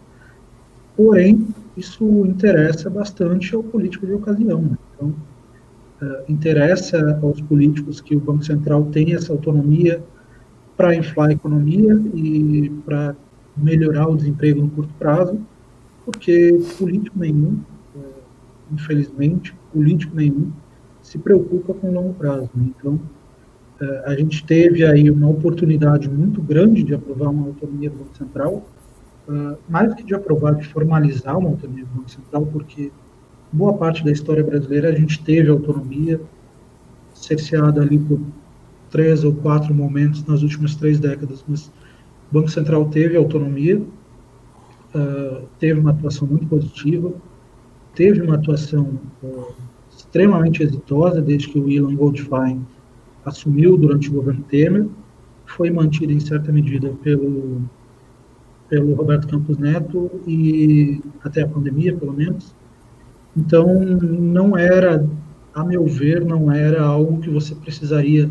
porém, isso interessa bastante ao político de ocasião. Né? Então, uh, interessa aos políticos que o Banco Central tenha essa autonomia para inflar a economia e para melhorar o desemprego no curto prazo, porque político nenhum, uh, infelizmente, político nenhum se preocupa com o longo prazo. Né? Então, eh, a gente teve aí uma oportunidade muito grande de aprovar uma autonomia do Banco Central, mais do que de aprovar, de formalizar uma autonomia do Banco Central, porque boa parte da história brasileira a gente teve autonomia, cerceada ali por três ou quatro momentos nas últimas três décadas, mas o Banco Central teve autonomia, uh, teve uma atuação muito positiva, teve uma atuação uh, extremamente exitosa desde que o Ilan Goldfein assumiu durante o governo Temer, foi mantida em certa medida pelo, pelo Roberto Campos Neto e até a pandemia, pelo menos. Então, não era, a meu ver, não era algo que você precisaria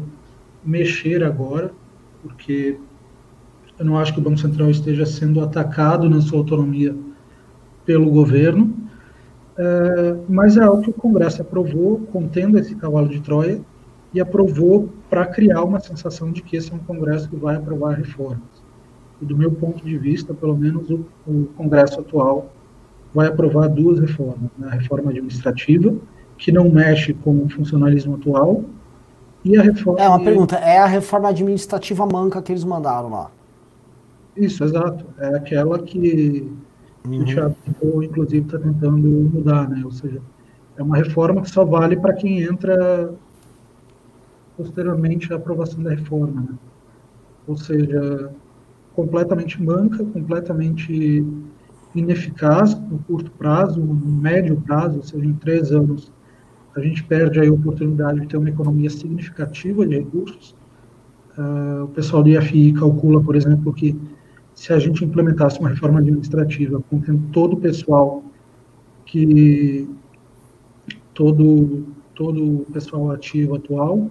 mexer agora, porque eu não acho que o Banco Central esteja sendo atacado na sua autonomia pelo governo, é, mas é algo que o Congresso aprovou, contendo esse cavalo de Troia, e aprovou para criar uma sensação de que esse é um Congresso que vai aprovar reformas. E do meu ponto de vista, pelo menos o, o Congresso atual vai aprovar duas reformas: né? a reforma administrativa, que não mexe com o funcionalismo atual, e a reforma. É uma pergunta: é a reforma administrativa manca que eles mandaram lá? Isso, exato. É aquela que, uhum. o Thiago, inclusive, está tentando mudar, né? Ou seja, é uma reforma que só vale para quem entra posteriormente à aprovação da reforma, né? Ou seja, completamente manca, completamente ineficaz no curto prazo, no médio prazo, ou seja, em três anos, a gente perde a oportunidade de ter uma economia significativa de recursos. Uh, o pessoal do IFI calcula, por exemplo, que se a gente implementasse uma reforma administrativa contendo todo o pessoal que todo todo o pessoal ativo atual,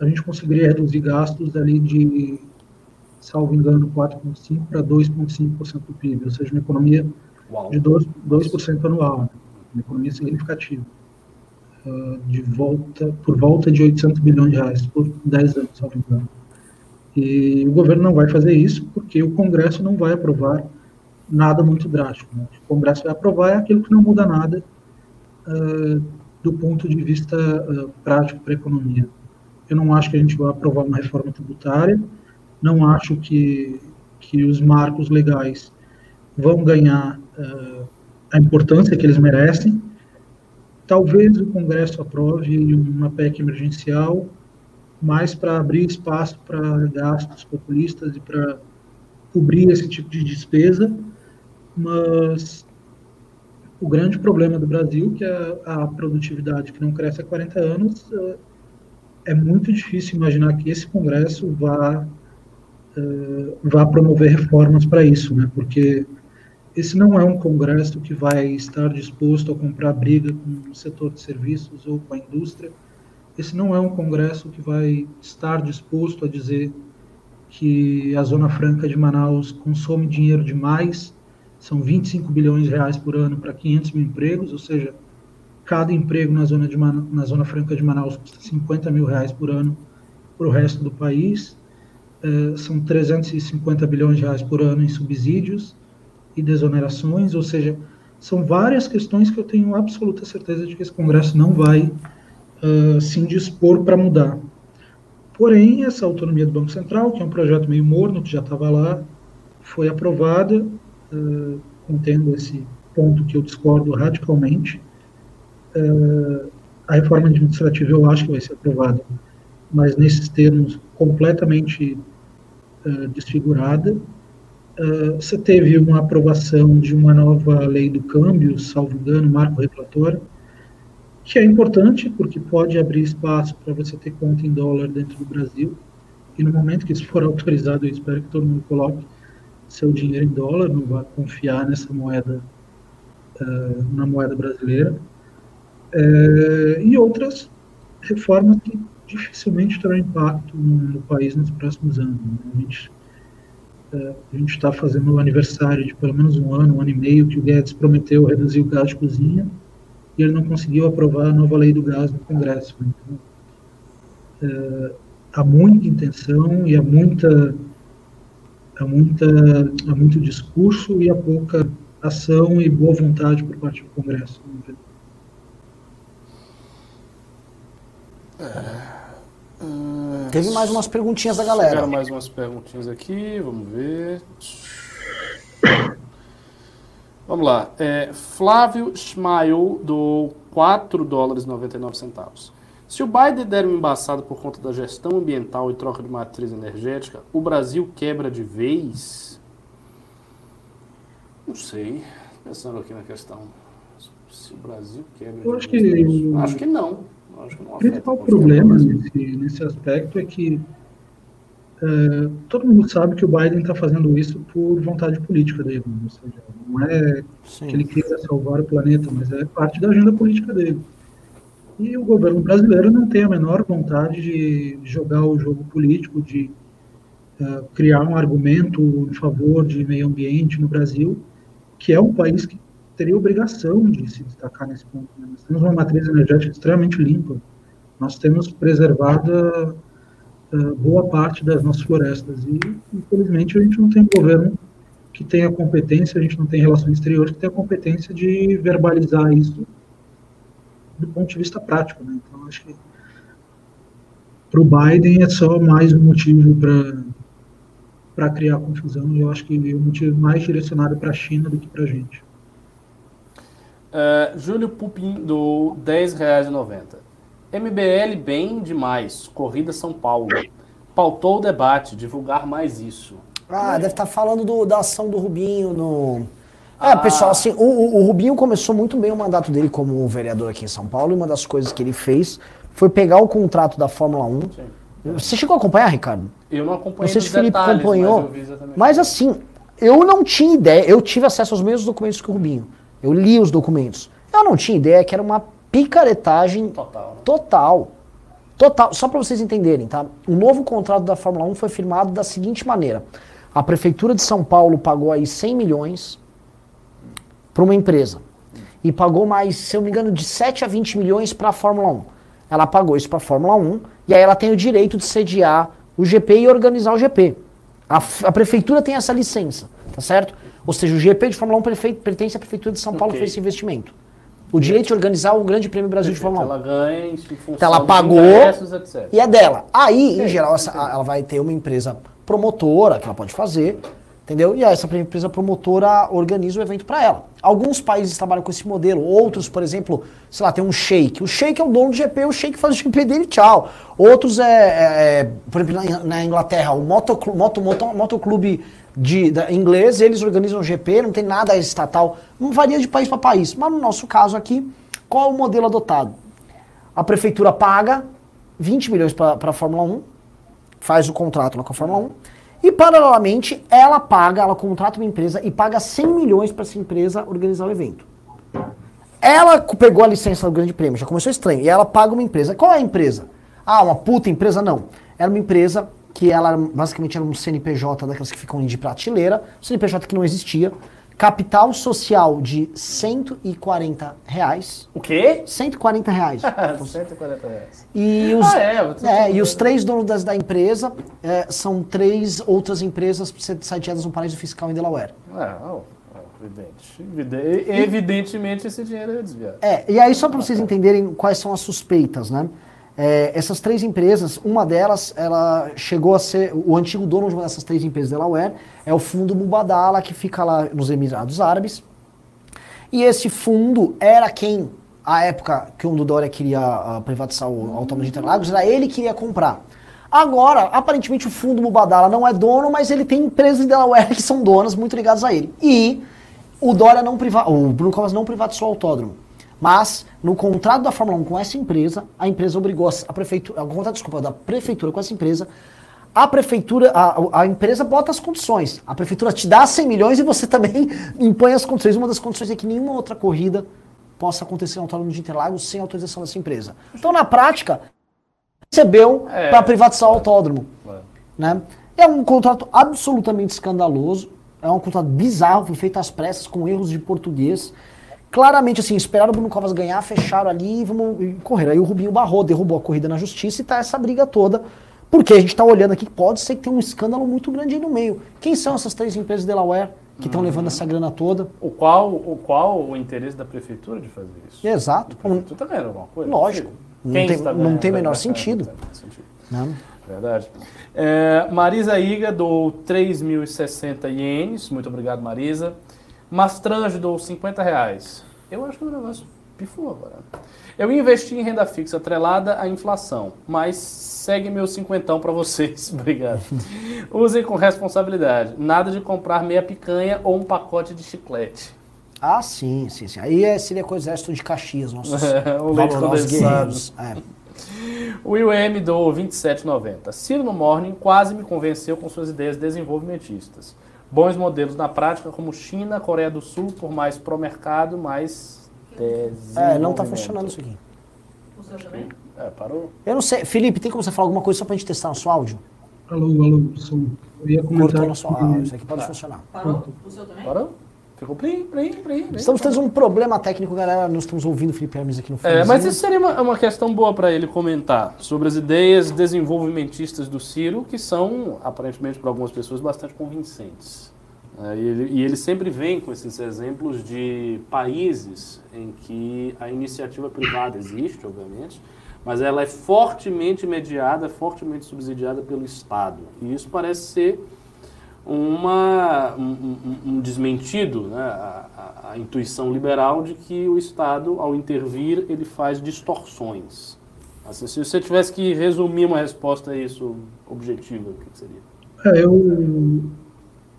a gente conseguiria reduzir gastos ali de, salvo engano, 4,5% para 2,5% do PIB, ou seja, uma economia Uau. de 2%, 2 anual, né? uma economia significativa, uh, de volta, por volta de 800 bilhões de reais por 10 anos, salvo engano. E o governo não vai fazer isso porque o Congresso não vai aprovar nada muito drástico. Né? O Congresso vai aprovar é aquilo que não muda nada uh, do ponto de vista uh, prático para a economia. Eu não acho que a gente vai aprovar uma reforma tributária, não acho que, que os marcos legais vão ganhar uh, a importância que eles merecem. Talvez o Congresso aprove uma PEC emergencial mais para abrir espaço para gastos populistas e para cobrir esse tipo de despesa, mas o grande problema do Brasil, que é a produtividade que não cresce há 40 anos, é, é muito difícil imaginar que esse Congresso vá, é, vá promover reformas para isso, né? porque esse não é um Congresso que vai estar disposto a comprar briga com o setor de serviços ou com a indústria, esse não é um congresso que vai estar disposto a dizer que a Zona Franca de Manaus consome dinheiro demais, são 25 bilhões de reais por ano para 500 mil empregos, ou seja, cada emprego na Zona, de na zona Franca de Manaus custa 50 mil reais por ano para o resto do país, é, são 350 bilhões de reais por ano em subsídios e desonerações, ou seja, são várias questões que eu tenho absoluta certeza de que esse Congresso não vai uh, se indispor para mudar. Porém, essa autonomia do Banco Central, que é um projeto meio morno, que já estava lá, foi aprovada, uh, contendo esse ponto que eu discordo radicalmente. Uh, a reforma administrativa eu acho que vai ser aprovada, mas nesses termos completamente uh, desfigurada. Uh, você teve uma aprovação de uma nova lei do câmbio, salvo engano, marco regulatório, que é importante porque pode abrir espaço para você ter conta em dólar dentro do Brasil. E no momento que isso for autorizado, eu espero que todo mundo coloque seu dinheiro em dólar, não vá confiar nessa moeda, uh, na moeda brasileira. Uh, e outras reformas que dificilmente terão impacto no, país nos próximos anos. Né? A gente gente está fazendo o aniversário de pelo menos um ano, um ano e meio, que o Guedes prometeu reduzir o gás de cozinha e ele não conseguiu aprovar a nova lei do gás no Congresso. Então, é, há muita intenção e há muita, há muita, há muito discurso e há pouca ação e boa vontade por parte do Congresso. É, Teve mais umas perguntinhas da galera. Tiveram mais umas perguntinhas aqui, vamos ver. Vamos lá. É, Flávio Schmail do 4 dólares e 99 centavos. Se o Biden der um embaçado por conta da gestão ambiental e troca de matriz energética, o Brasil quebra de vez? Não sei. Pensando aqui na questão. Se o Brasil quebra Eu de acho vez. Que... Acho que não. Não o principal problema nesse, nesse aspecto é que é, todo mundo sabe que o Biden está fazendo isso por vontade política dele, ou seja, não é Sim. que ele queira salvar o planeta, mas é parte da agenda política dele. E o governo brasileiro não tem a menor vontade de jogar o jogo político, de uh, criar um argumento em favor de meio ambiente no Brasil, que é um país que teria obrigação de se destacar nesse ponto. Né? Nós temos uma matriz energética extremamente limpa, nós temos preservada uh, boa parte das nossas florestas e, infelizmente, a gente não tem um governo que tenha competência, a gente não tem relações exteriores que tenha competência de verbalizar isso do ponto de vista prático. Né? Então, acho que para o Biden é só mais um motivo para criar confusão, e eu acho que é um motivo mais direcionado para a China do que para a gente. Uh, Júlio Pupim, do R$ 10,90. MBL bem demais, Corrida São Paulo. Pautou o debate, divulgar mais isso. Ah, deve estar tá falando do, da ação do Rubinho no. É, ah. pessoal, assim, o, o, Rubinho começou muito bem o mandato dele como vereador aqui em São Paulo e uma das coisas que ele fez foi pegar o contrato da Fórmula 1. Sim. Você chegou a acompanhar, Ricardo? Eu não acompanhei. Não sei se o Felipe acompanhou. Mas, mas, assim, eu não tinha ideia. Eu tive acesso aos mesmos documentos que o Rubinho. Eu li os documentos. Eu não tinha ideia que era uma picaretagem total. Né? Total. Total. Só para vocês entenderem, tá? O novo contrato da Fórmula 1 foi firmado da seguinte maneira: a prefeitura de São Paulo pagou aí 100 milhões para uma empresa e pagou mais, se eu não me engano, de 7 a 20 milhões para a Fórmula 1. Ela pagou isso para a Fórmula 1 e aí ela tem o direito de sediar o GP e organizar o GP. A, a prefeitura tem essa licença, tá certo? Ou seja, o GP de Fórmula 1 pertence à prefeitura de São Paulo okay. fez esse investimento o direito de organizar o Grande Prêmio Brasil Perfeito. de Fórmula 1. Ela ganha em função então ela pagou e é dela. Aí, em geral, essa, ela vai ter uma empresa promotora que ela pode fazer, entendeu? E aí essa empresa promotora organiza o evento para ela. Alguns países trabalham com esse modelo, outros, por exemplo, sei lá, tem um shake. O shake é o dono do GP, o shake faz o GP dele, tchau. Outros é, é, é por exemplo, na, na Inglaterra, o motoclube moto, moto, moto de, da, inglês, eles organizam o GP, não tem nada estatal, não varia de país para país. Mas no nosso caso aqui, qual o modelo adotado? A prefeitura paga 20 milhões para a Fórmula 1, faz o contrato lá com a Fórmula 1, e paralelamente ela paga, ela contrata uma empresa e paga 100 milhões para essa empresa organizar o evento. Ela pegou a licença do Grande Prêmio, já começou estranho, e ela paga uma empresa. Qual é a empresa? Ah, uma puta empresa? Não. Era uma empresa que ela basicamente era um CNPJ daquelas que ficam de prateleira, CNPJ que não existia, capital social de 140 reais. O quê? 140 reais. 140 reais. E os, ah, é, é, e os três donos das, da empresa é, são três outras empresas sediadas no paraíso fiscal em Delaware. Ah, oh. Evidente. Evidentemente esse dinheiro é desviado. É, e aí só para vocês entenderem quais são as suspeitas, né? É, essas três empresas, uma delas, ela chegou a ser, o antigo dono de uma dessas três empresas Delaware é o fundo Mubadala, que fica lá nos Emirados Árabes. E esse fundo era quem, a época que o Dória queria uh, privatizar o Autônomo de Interlagos, era ele que queria comprar. Agora, aparentemente o fundo Mubadala não é dono, mas ele tem empresas de Delaware que são donas, muito ligadas a ele. E o Dória não privatizou, o Bruno Covas não privatizou o autódromo. Mas, no contrato da Fórmula 1 com essa empresa, a empresa obrigou a prefeitura, o contrato, desculpa, da prefeitura com essa empresa, a prefeitura, a, a empresa bota as condições. A prefeitura te dá 100 milhões e você também impõe as condições. Uma das condições é que nenhuma outra corrida possa acontecer no autódromo de Interlagos sem autorização dessa empresa. Então, na prática, recebeu é, para privatizar o autódromo. É. Né? É um contrato absolutamente escandaloso, é um contrato bizarro, foi feito às pressas, com erros de português claramente assim, esperaram o Bruno Covas ganhar, fecharam ali e vamos e correr. Aí o Rubinho barrou, derrubou a corrida na justiça e tá essa briga toda. Porque a gente tá olhando aqui, pode ser que tenha um escândalo muito grande aí no meio. Quem são essas três empresas de Delaware que estão uhum. levando essa grana toda? O qual, o qual o interesse da prefeitura de fazer isso? Exato. A prefeitura tá ganhando alguma coisa? Lógico. Não tem, não tem menor sentido. Não. Verdade. É, Marisa Iga do 3.060 ienes. Muito obrigado, Marisa. Mastrange dou 50 reais. Eu acho que o negócio pifou agora. Eu investi em renda fixa atrelada à inflação, mas segue meu cinquentão para vocês. Obrigado. Usem com responsabilidade. Nada de comprar meia picanha ou um pacote de chiclete. Ah, sim, sim, sim. Aí é, seria com o exército de Caxias, nossos é, o valorosos guerreiros. É. Will M do 2790. Ciro no Morning quase me convenceu com suas ideias desenvolvimentistas. Bons modelos na prática, como China, Coreia do Sul, por mais pró-mercado, mais É, não está funcionando isso aqui. O seu também? É, parou? Eu não sei. Felipe, tem como você falar alguma coisa só pra gente testar nosso áudio? Alô, alô, som. Eu ia comentar Cortou nosso áudio. Isso aqui pode funcionar. Parou? O seu também? Parou? Ficou plim, plim, plim. Estamos tendo um problema técnico, galera. Nós estamos ouvindo o Felipe Hermes aqui no É, fundo. mas isso seria uma, uma questão boa para ele comentar sobre as ideias desenvolvimentistas do Ciro, que são, aparentemente, para algumas pessoas, bastante convincentes. É, e, ele, e ele sempre vem com esses exemplos de países em que a iniciativa privada existe, obviamente, mas ela é fortemente mediada, fortemente subsidiada pelo Estado. E isso parece ser uma, um, um- desmentido, né? a, a- a intuição liberal de que o Estado, ao intervir, ele faz distorções. Assim, se você tivesse que resumir uma resposta a isso objetiva, o que seria? É, eu,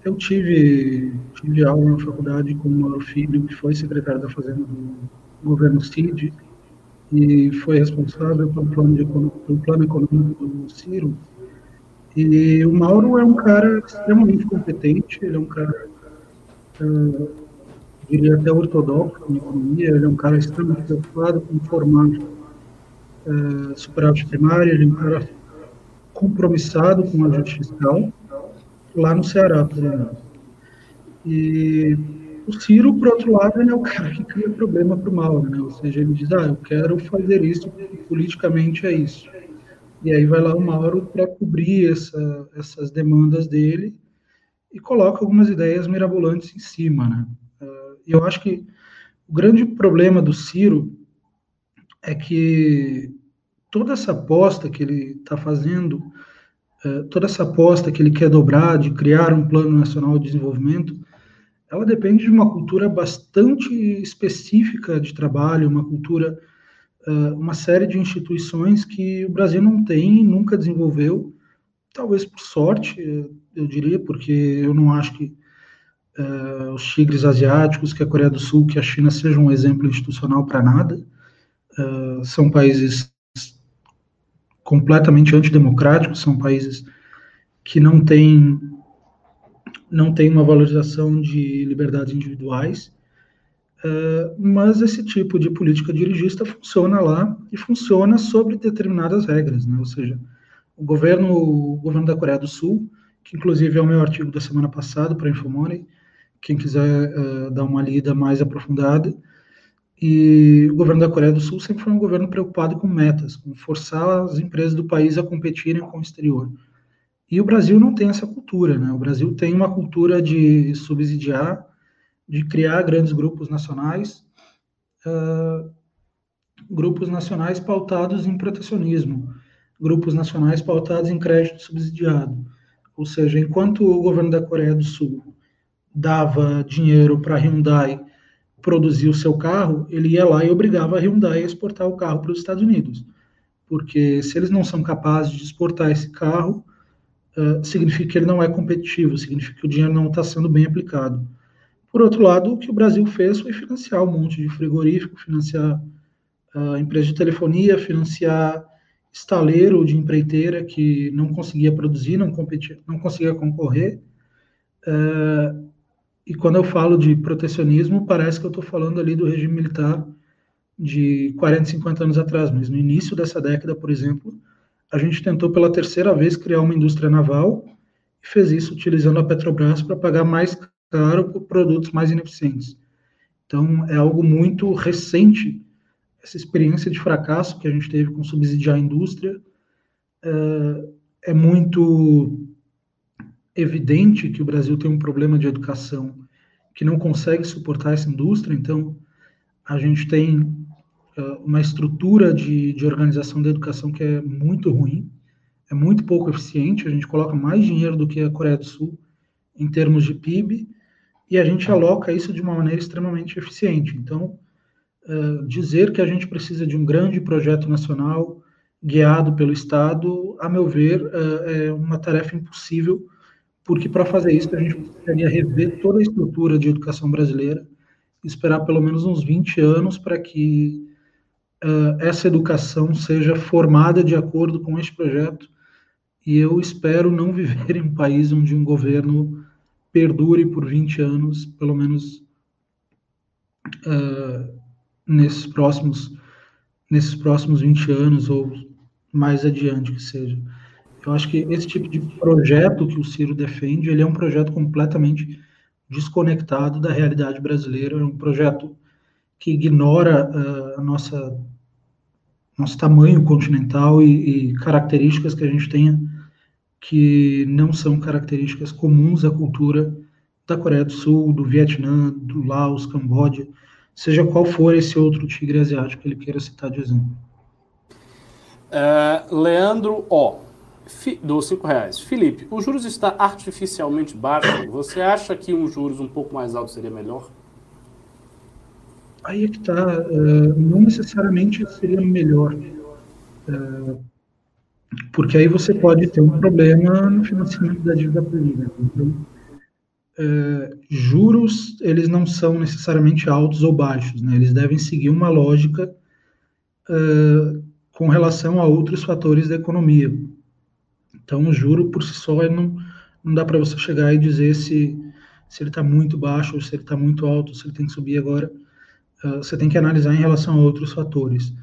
eu tive, tive aula na faculdade com o Mauro Filho, que foi secretário da Fazenda do governo CID, e foi responsável pelo plano, de, pelo plano econômico do Ciro. E o Mauro é um cara extremamente competente, ele é um cara, eh, diria até ortodoxo em economia, ele é um cara extremamente preocupado com formar eh, superávit primário, ele é um cara compromissado com a ajuste fiscal, lá no Ceará, por exemplo. E o Ciro, por outro lado, ele é o cara que cria problema para o mal, né? Ou seja, ele diz, ah, eu quero fazer isso, politicamente é isso. E aí vai lá o Mauro para cobrir essa, essas demandas dele e coloca algumas ideias mirabolantes em cima, né? Ah, eu acho que o grande problema do Ciro é que toda essa aposta que ele está fazendo eh, toda essa aposta que ele quer dobrar de criar um plano nacional de desenvolvimento, ela depende de uma cultura bastante específica de trabalho, uma cultura, uma série de instituições que o Brasil não tem, nunca desenvolveu, talvez por sorte, eh, eu diria, porque eu não acho que eh, os tigres asiáticos, que a Coreia do Sul, que a China sejam um exemplo institucional para nada. Eh, são países completamente antidemocráticos, são países que não têm não têm uma valorização de liberdades individuais, uh, mas esse tipo de política dirigista funciona lá e funciona sobre determinadas regras, né? ou seja, o governo, o governo da Coreia do Sul, que inclusive é o meu artigo da semana passada para Infomoney, quem quiser uh, dar uma lida mais aprofundada, e o governo da Coreia do Sul sempre foi um governo preocupado com metas, com forçar as empresas do país a competirem com o exterior. E o Brasil não tem essa cultura, né? O Brasil tem uma cultura de subsidiar, de criar grandes grupos nacionais, uh, grupos nacionais pautados em protecionismo, grupos nacionais pautados em crédito subsidiado. Ou seja, enquanto o governo da Coreia do Sul dava dinheiro para Hyundai produzir o seu carro, ele ia lá e obrigava a Hyundai a exportar o carro para os Estados Unidos. Porque se eles não são capazes de exportar esse carro, uh, significa que ele não é competitivo, significa que o dinheiro não está sendo bem aplicado. Por outro lado, o que o Brasil fez foi financiar um monte de frigorífico, financiar uh, empresa de telefonia, financiar estaleiro de empreiteira que não conseguia produzir, não, competia, não conseguia concorrer. Uh, e quando eu falo de protecionismo, parece que eu estou falando ali do regime militar de 40, 50 anos atrás, mas no início dessa década, por exemplo, a gente tentou pela terceira vez criar uma indústria naval e fez isso utilizando a Petrobras para pagar mais caro por produtos mais ineficientes. Então, é algo muito recente, essa experiência de fracasso que a gente teve com subsidiar a indústria. É, é muito evidente que o Brasil tem um problema de educação que não consegue suportar essa indústria, então a gente tem uh, uma estrutura de, de organização da educação que é muito ruim, é muito pouco eficiente, a gente coloca mais dinheiro do que a Coreia do Sul em termos de PIB, e a gente aloca isso de uma maneira extremamente eficiente. Então, uh, dizer que a gente precisa de um grande projeto nacional guiado pelo Estado, a meu ver, uh, é uma tarefa impossível, porque para fazer isso a gente precisaria rever toda a estrutura de educação brasileira, esperar pelo menos uns 20 anos para que uh, essa educação seja formada de acordo com este projeto e eu espero não viver em um país onde um governo perdure por 20 anos, pelo menos uh, nesses próximos nesses próximos 20 anos ou mais adiante que seja. Eu acho que esse tipo de projeto que o Ciro defende, ele é um projeto completamente desconectado da realidade brasileira, é um projeto que ignora uh, a nossa nosso tamanho continental e, e, características que a gente tenha que não são características comuns à cultura da Coreia do Sul, do Vietnã, do Laos, Camboja, seja qual for esse outro tigre asiático que ele queira citar de exemplo. Uh, Leandro O. Dos cinco reais. Felipe, o juros está artificialmente baixo. Você acha que um juros um pouco mais alto seria melhor? Aí é que está. Uh, não necessariamente seria melhor. Uh, porque aí você pode ter um problema no financiamento da dívida pública. Então, é, juros eles não são necessariamente altos ou baixos, né? Eles devem seguir uma lógica é, com relação a outros fatores da economia. Então, o juro por si só não, não dá para você chegar e dizer se, se ele está muito baixo ou se ele está muito alto, se ele tem que subir agora. Uh, você tem que analisar em relação a outros fatores.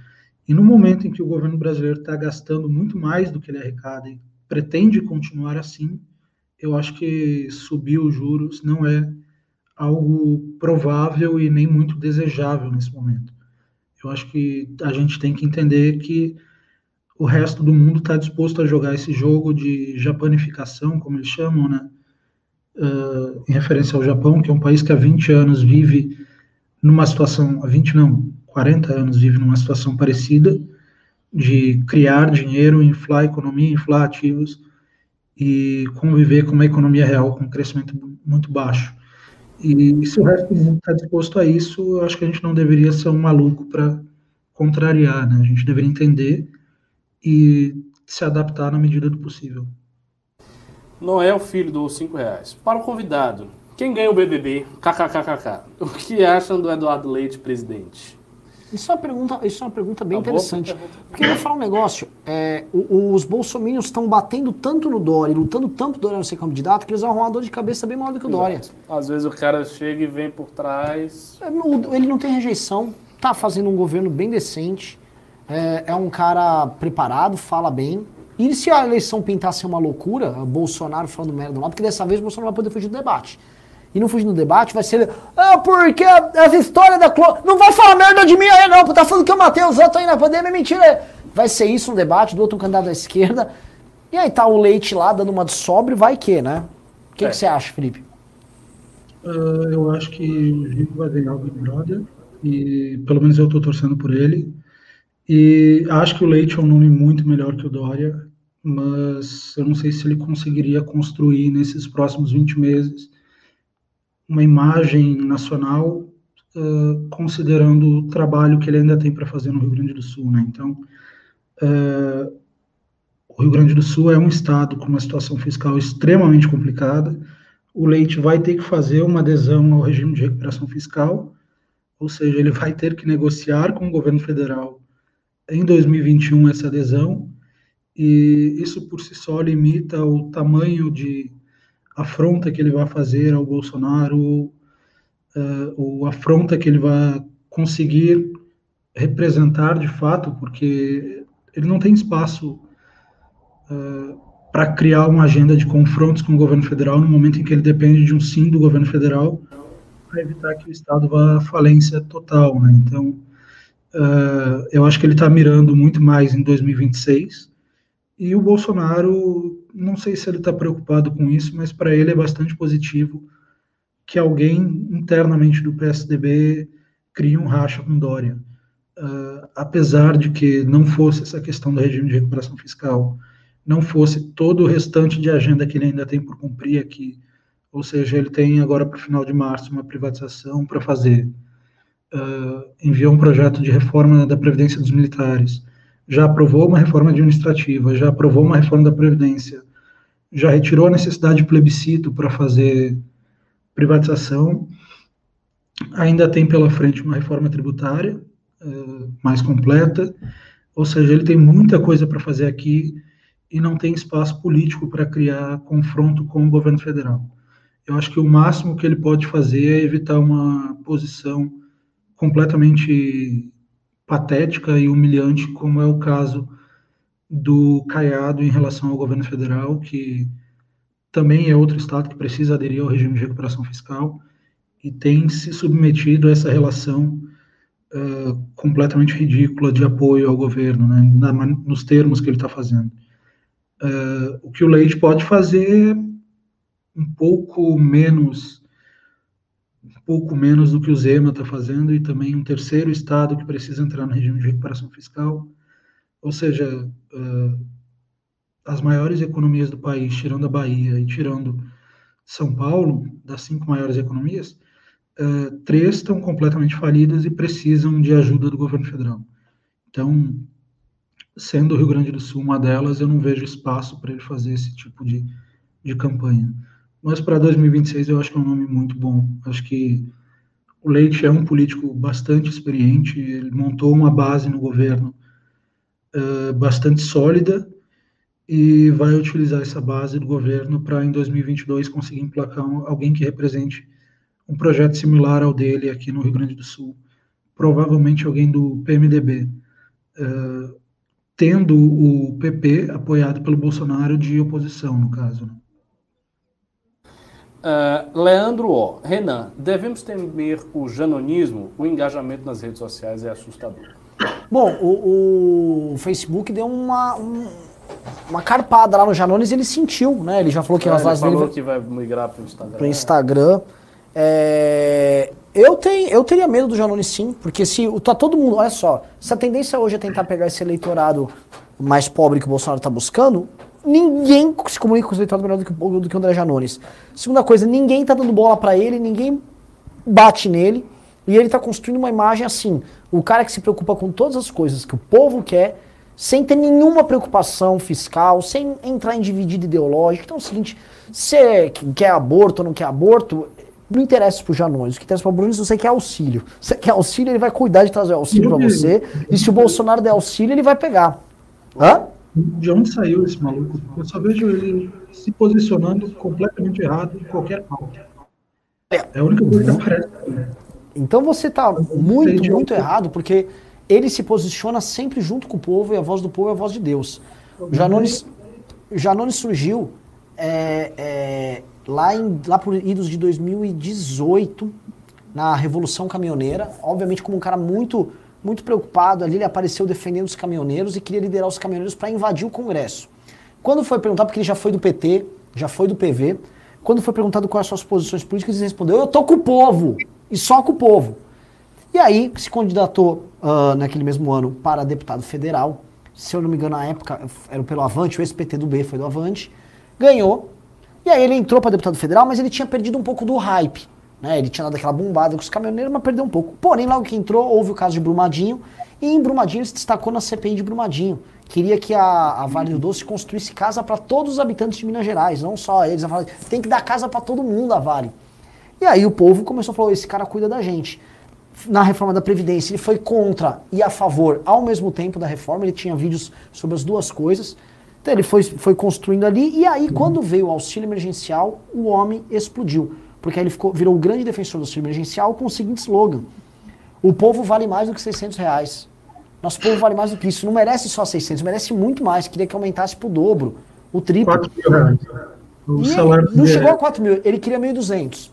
E no momento em que o governo brasileiro está gastando muito mais do que ele arrecada e pretende continuar assim, eu acho que subir os juros não é algo provável e nem muito desejável nesse momento. Eu acho que a gente tem que entender que o resto do mundo está disposto a jogar esse jogo de japanificação, como eles chamam, né? Uh, em referência ao Japão, que é um país que há 20 anos vive numa situação, há 20 não, 40 anos vive numa situação parecida, de criar dinheiro, inflar a economia, inflar ativos, e conviver com uma economia real com um crescimento muito baixo. E se o resto do mundo está disposto a isso, eu acho que a gente não deveria ser um maluco para contrariar, né? A gente deveria entender e se adaptar na medida do possível. Noel Filho dos 5 reais. Para o convidado, quem ganha o BBB? KKKKK. O que acham do Eduardo Leite presidente? Isso é uma pergunta, isso é uma pergunta bem interessante. Porque eu vou falar um negócio. É, os bolsominions estão batendo tanto no Dória, lutando tanto do Dória não ser candidato, que eles vão arrumar uma dor de cabeça bem maior do que o Dória. Às vezes o cara chega e vem por trás. É, ele não tem rejeição, tá fazendo um governo bem decente, é, é um cara preparado, fala bem. E se a eleição pintar ser uma loucura, Bolsonaro falando merda do lado, porque dessa vez o Bolsonaro vai poder fugir do debate e não fugir no debate, vai ser. Ah, porque as histórias da Clô. Não vai falar merda de mim aí, não, tá falando que eu matei os outros aí na pandemia, é mentira. Vai ser isso um debate do outro candidato da esquerda. E aí tá o Leite lá dando uma de sobre, vai que, né? O que, é. que você acha, Felipe? Uh, eu acho que o Gil vai ganhar o Big Brother. E pelo menos eu tô torcendo por ele. E acho que o Leite é um nome muito melhor que o Dória, mas eu não sei se ele conseguiria construir nesses próximos 20 meses uma imagem nacional, uh, considerando o trabalho que ele ainda tem para fazer no Rio Grande do Sul. Né? Então, uh, o Rio Grande do Sul é um estado com uma situação fiscal extremamente complicada. O Leite vai ter que fazer uma adesão ao regime de recuperação fiscal, ou seja, ele vai ter que negociar com o governo federal em 2021 essa adesão, e isso por si só limita o tamanho de afronta que ele vai fazer ao Bolsonaro, uh, ou afronta que ele vai conseguir representar de fato, porque ele não tem espaço uh, para criar uma agenda de confrontos com o governo federal no momento em que ele depende de um sim do governo federal para evitar que o Estado vá à falência total. Né? Então, uh, eu acho que ele está mirando muito mais em 2026 e o Bolsonaro não sei se ele está preocupado com isso, mas para ele é bastante positivo que alguém internamente do PSDB crie um racha com Dória. Uh, apesar de que não fosse essa questão do regime de recuperação fiscal, não fosse todo o restante de agenda que ele ainda tem por cumprir aqui, ou seja, ele tem agora para o final de março uma privatização para fazer, uh, enviou um projeto de reforma da Previdência dos Militares, já aprovou uma reforma administrativa, já aprovou uma reforma da Previdência, já retirou a necessidade de plebiscito para fazer privatização, ainda tem pela frente uma reforma tributária, uh, mais completa, ou seja, ele tem muita coisa para fazer aqui e não tem espaço político para criar confronto com o governo federal. Eu acho que o máximo que ele pode fazer é evitar uma posição completamente patética e humilhante, como é o caso do Caiado em relação ao governo federal, que também é outro estado que precisa aderir ao regime de recuperação fiscal e tem se submetido a essa relação uh, completamente ridícula de apoio ao governo, né, na, nos termos que ele está fazendo. Uh, o que o Leite pode fazer um pouco menos pouco menos do que o Zema está fazendo e também um terceiro estado que precisa entrar no regime de recuperação fiscal, ou seja, uh, as maiores economias do país, tirando a Bahia e tirando São Paulo, das cinco maiores economias, uh, três estão completamente falidas e precisam de ajuda do governo federal. Então, sendo o Rio Grande do Sul uma delas, eu não vejo espaço para ele fazer esse tipo de, de campanha. Mas para 2026 eu acho que é um nome muito bom. Acho que o Leite é um político bastante experiente, ele montou uma base no governo uh, bastante sólida e vai utilizar essa base do governo para, em 2022, conseguir emplacar um, alguém que represente um projeto similar ao dele aqui no Rio Grande do Sul, provavelmente alguém do PMDB, uh, tendo o PP apoiado pelo Bolsonaro de oposição, no caso. Né? Uh, Leandro O. Renan, devemos temer o janonismo? O engajamento nas redes sociais é assustador. Bom, o, o Facebook deu uma, um, uma carpada lá no Janones e ele sentiu, né? Ele já falou que é, as lives dele... que vai migrar para o Instagram. Pro Instagram. É, eu, tenho, eu teria medo do Janones sim, porque se tá todo mundo, olha só, se a tendência hoje é tentar pegar esse eleitorado mais pobre que o Bolsonaro está buscando, ninguém se comunica com os eleitorados melhor do que, do que o André Janones. Segunda coisa, ninguém tá dando bola para ele, ninguém bate nele, e ele tá construindo uma imagem assim, o cara que se preocupa com todas as coisas que o povo quer, sem ter nenhuma preocupação fiscal, sem entrar em dividido ideológico. Então é o seguinte, você quer aborto ou não quer aborto, não interessa pro Janones. O que interessa pro Bruno é se você quer auxílio. Se você quer auxílio, ele vai cuidar de trazer auxílio para você. E se o Bolsonaro der auxílio, ele vai pegar. Hã? De onde saiu esse maluco? Eu só vejo ele se posicionando completamente errado em qualquer pauta. É a única coisa que aparece. Então você está muito, muito errado, porque ele se posiciona sempre junto com o povo, e a voz do povo é a voz de Deus. Janones, Janones surgiu é, é, lá, em, lá por idos de 2018, na Revolução Caminhoneira, obviamente como um cara muito muito preocupado ali, ele apareceu defendendo os caminhoneiros e queria liderar os caminhoneiros para invadir o Congresso. Quando foi perguntado, porque ele já foi do PT, já foi do PV, quando foi perguntado quais são as suas posições políticas, ele respondeu: Eu tô com o povo, e só com o povo. E aí se candidatou uh, naquele mesmo ano para deputado federal. Se eu não me engano, na época era pelo Avante, o ex-PT do B foi do Avante. Ganhou. E aí ele entrou para deputado federal, mas ele tinha perdido um pouco do hype. Né? Ele tinha dado aquela bombada com os caminhoneiros, mas perdeu um pouco. Porém, logo que entrou, houve o caso de Brumadinho. E em Brumadinho se destacou na CPI de Brumadinho. Queria que a, a Vale do Doce construísse casa para todos os habitantes de Minas Gerais, não só eles. Tem que dar casa para todo mundo a Vale. E aí o povo começou a falar: esse cara cuida da gente. Na reforma da Previdência, ele foi contra e a favor ao mesmo tempo da reforma. Ele tinha vídeos sobre as duas coisas. Então ele foi, foi construindo ali. E aí, quando veio o auxílio emergencial, o homem explodiu. Porque aí ele ficou, virou o grande defensor do auxílio emergencial com o seguinte slogan: O povo vale mais do que 600 reais. Nosso povo vale mais do que isso. Não merece só 600, merece muito mais. Queria que aumentasse para o dobro, o triplo. 4 mil reais. O salário não chegou a 4 mil, ele queria 1.200.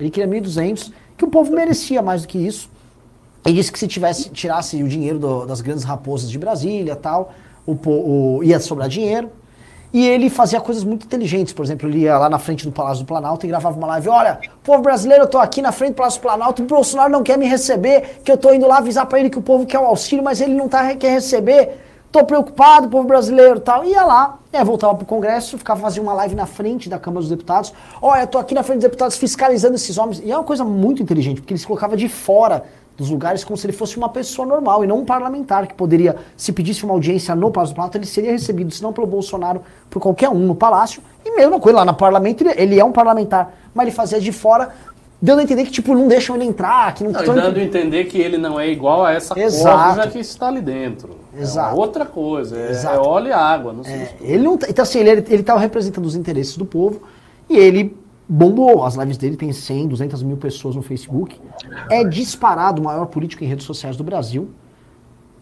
Ele queria 1.200, que o povo merecia mais do que isso. Ele disse que se tivesse tirasse o dinheiro do, das grandes raposas de Brasília tal, o, o, ia sobrar dinheiro. E ele fazia coisas muito inteligentes. Por exemplo, ele ia lá na frente do Palácio do Planalto e gravava uma live. Olha, povo brasileiro, eu tô aqui na frente do Palácio do Planalto, o Bolsonaro não quer me receber, que eu tô indo lá avisar para ele que o povo quer o auxílio, mas ele não tá, quer receber. Tô preocupado, povo brasileiro tal. Ia lá, é, voltava pro Congresso, ficava fazendo uma live na frente da Câmara dos Deputados. Olha, eu tô aqui na frente dos deputados fiscalizando esses homens. E é uma coisa muito inteligente, porque ele se colocava de fora dos lugares como se ele fosse uma pessoa normal e não um parlamentar que poderia, se pedisse uma audiência no Palácio do Planalto, ele seria recebido, se não pelo Bolsonaro, por qualquer um no Palácio. E mesma coisa lá no parlamento, ele, ele é um parlamentar, mas ele fazia de fora dando a entender que, tipo, não deixam ele entrar, que não, Não, dando a entender que ele não é igual a essa Exato. que está ali dentro. Exato. É outra coisa, é, Exato. é óleo e água, não sei É, ele não, tá- então assim, ele, ele tava representando os interesses do povo e ele bombou. As lives dele tem 100, 200 mil pessoas no Facebook. É disparado o maior político em redes sociais do Brasil.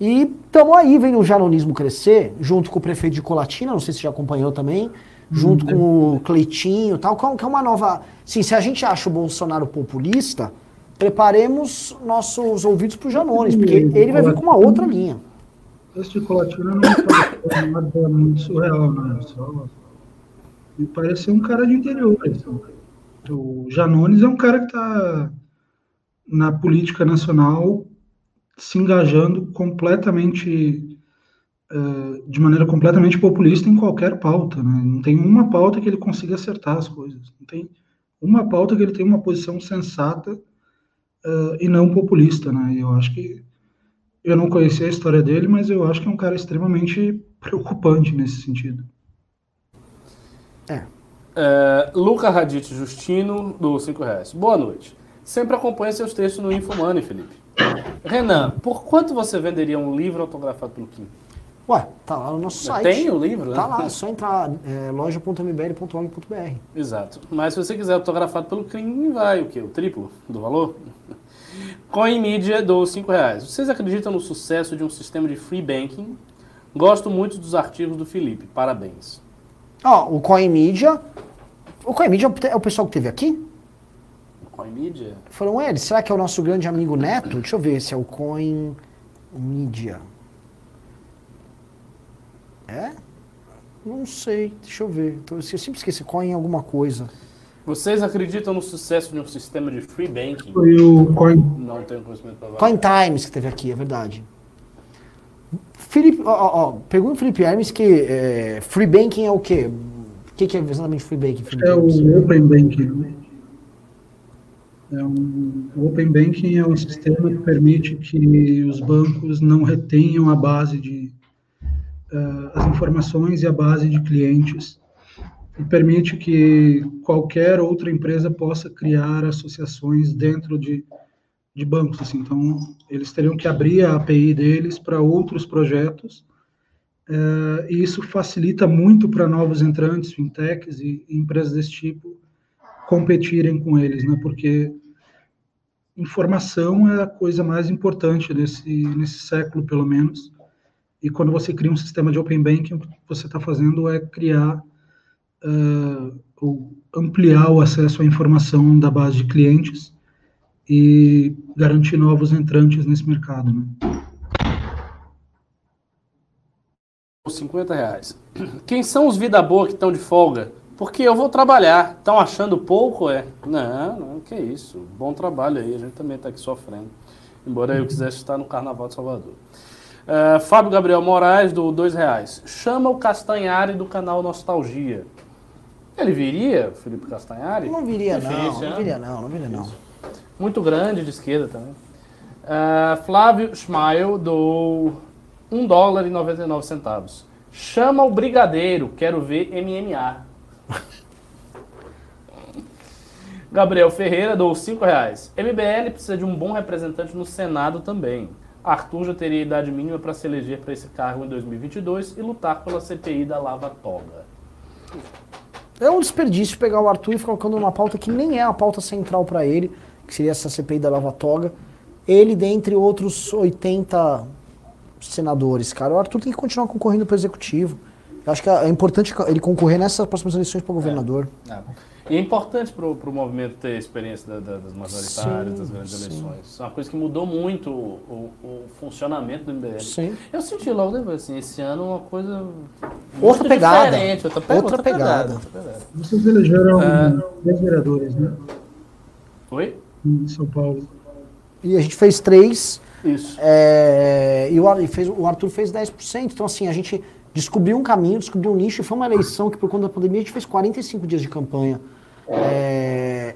E estamos aí vendo o janonismo crescer, junto com o prefeito de Colatina, não sei se você já acompanhou também, junto com o Cleitinho e tal, que é é uma nova... Sim, se a gente acha o Bolsonaro populista, preparemos nossos ouvidos para o Janones, porque ele vai vir com uma outra linha. Esse de Colatina não parece nada muito surreal, né? Só me parece um cara de interior. assim. O Janones é um cara que está na política nacional se engajando completamente, eh, de maneira completamente populista em qualquer pauta, né? Não tem uma pauta que ele consiga acertar as coisas. Não tem uma pauta que ele tenha uma posição sensata eh, e não populista, né? Eu acho que eu não conhecia a história dele, mas eu acho que é um cara extremamente preocupante nesse sentido. É, Luca Radite Justino, do 5 reais. Boa noite. Sempre acompanha seus textos no Infomoney, Felipe. Renan, por quanto você venderia um livro autografado pelo Kim? Ué, tá lá no nosso site. Tem o livro, né? Tá lá, é só entrar é, loja.mbl.org.br. Exato. Mas se você quiser autografado pelo Kim, vai o quê? O triplo do valor? Coin Media do 5 reais. Vocês acreditam no sucesso de um sistema de free banking? Gosto muito dos artigos do Felipe. Parabéns. Ó, o Coin Media. O Coin Media é o pessoal que teve aqui? Coin Media? Foram eles. Será que é o nosso grande amigo Neto? Deixa eu ver se é o Coin Media. É? Não sei, deixa eu ver. Tô- Eu sempre esqueci Coin alguma coisa. Vocês acreditam no sucesso de um sistema de free banking? Foi o Coin. Não tenho conhecimento para Coin Times que teve aqui, é verdade. Felipe, ó, ó, pergunta o Felipe Hermes que é, free banking é o quê? O que, que é exatamente free banking? Felipe É Hermes? o Open Banking. É um, o Open Banking é um sistema que permite que os bancos não retenham a base de eh, as informações e a base de clientes e permite que qualquer outra empresa possa criar associações dentro de, de bancos. Assim. Então, eles teriam que abrir a API deles para outros projetos eh, e isso facilita muito para novos entrantes, fintechs e, e empresas desse tipo competirem com eles, né? Porque informação é a coisa mais importante nesse nesse século, pelo menos. E quando você cria um sistema de open banking, o que você está fazendo é criar eh, ou ampliar o acesso à informação da base de clientes e garantir novos entrantes nesse mercado. Né? 50 reais. Quem são os vida boa que estão de folga? Porque eu vou trabalhar. Estão achando pouco, é? Não, não, que isso. Bom trabalho aí, a gente também está aqui sofrendo. Embora eu quisesse estar no Carnaval de Salvador. Ah, Fábio Gabriel Moraes, do dois reais. Chama o Castanhari do canal Nostalgia. Ele viria, Felipe Castanhari? Não viria não, Difícil, não né? viria não, não viria não. Muito grande, de esquerda também. Ah, Flávio Schmael, do 1 dólar e 99 centavos. Chama o Brigadeiro, quero ver MMA. Gabriel Ferreira, do 5 reais. MBL precisa de um bom representante no Senado também. Arthur já teria idade mínima para se eleger para esse cargo em 2022 e lutar pela CPI da Lava Toga. É um desperdício pegar o Arthur e ficar colocando numa pauta que nem é a pauta central para ele, que seria essa CPI da Lava Toga. Ele, dentre outros 80 senadores, cara, o Arthur tem que continuar concorrendo para o executivo. Eu acho que é importante ele concorrer nessas próximas eleições para governador. E é importante para o movimento ter experiência da- da- das majoritárias, Sim, das grandes sim. eleições. É uma coisa que mudou muito o, o- o funcionamento do MBL. Sim. Eu senti logo depois, assim, esse ano uma coisa Outra pegada. diferente, outra, pe- Outra pegada. outra pegada. Vocês elegeram Ah. 10 vereadores, né? Oi? Em São Paulo. E a gente fez três, Isso. é, e, o, e fez- o Arthur fez 10%. Então, assim, a gente descobriu um caminho, descobriu um nicho, e foi uma eleição que, por conta da pandemia, a gente fez 45 dias de campanha. É,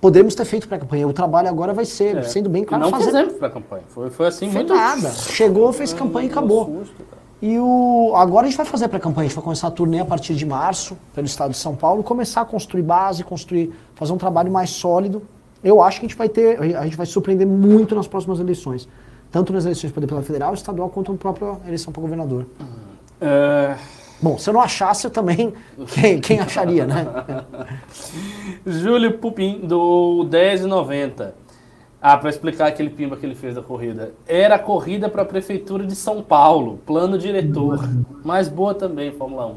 podemos ter feito pré-campanha. O trabalho agora vai ser, É. sendo bem E claro, não fazer fizemos para campanha. Foi, foi assim, Foi muito nada. Chegou, fez campanha e acabou. susto. E o, agora a gente vai fazer a pré-campanha, a gente vai começar a turnê a partir de março, pelo estado de São Paulo, começar a construir base, construir, fazer um trabalho mais sólido. Eu acho que a gente vai ter, a gente vai surpreender muito nas próximas eleições. Tanto nas eleições para deputado federal, estadual, quanto na própria eleição para governador. É, Bom, se eu não achasse, eu também. Quem, quem acharia, né? Júlio Pupim, do 10,90. Ah, para explicar aquele pimba que ele fez da corrida. Era a corrida para a Prefeitura de São Paulo, plano diretor. Mais boa também, Fórmula 1.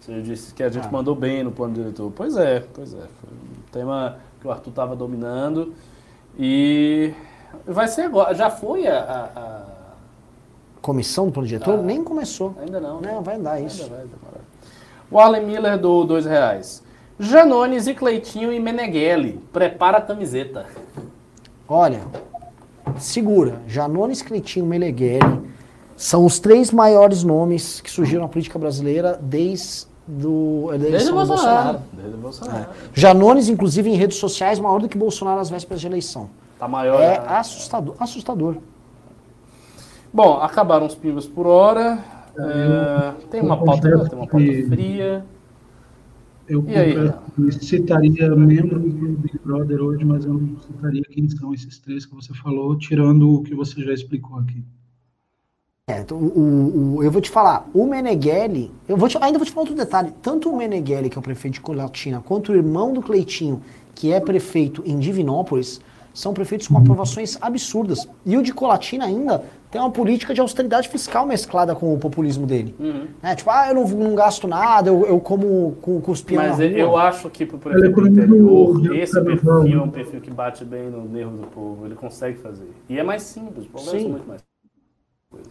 Você disse que a gente Ah. mandou bem no plano diretor. Pois é, pois é. Foi um tema que o Arthur estava dominando. E vai ser agora. Já foi a. a- a- Comissão do plano diretor Ah. nem começou. Ainda não. né? Não, vai andar Ainda isso. vai. O Arlen Miller do dois reais. Janones e Cleitinho e Meneghelli. Prepara a camiseta. Olha, segura. Janones, Cleitinho, Menegheli são os três maiores nomes que surgiram na política brasileira desde do, a Desde eleição o do Bolsonaro. Desde o Bolsonaro. É. Janones, inclusive, em redes sociais, maior do que Bolsonaro às vésperas de eleição. Tá maior. É né? assustador. assustador. Bom, acabaram os pimbas por hora. É, tem uma pauta, tem uma pauta fria. Eu E aí, citaria membros do Big Brother hoje, mas eu não citaria quem são esses três que você falou, tirando o que você já explicou aqui. É, então, o, o- o- eu vou te falar, o Meneghelli, eu vou te- ainda vou te falar outro detalhe, tanto o Meneghelli, que é o prefeito de Colatina, quanto o irmão do Cleitinho, que é prefeito em Divinópolis, são prefeitos com aprovações absurdas. E o de Colatina ainda tem uma política de austeridade fiscal mesclada com o populismo dele. Uhum. É, tipo, ah, eu não, não gasto nada, eu, eu como com, com os peões Mas rua. eu acho que pro Ele é prefeito do interior, Rio esse de perfil é um perfil que bate bem no nervo do povo. Ele consegue fazer. E é mais simples, os problemas Sim. são muito mais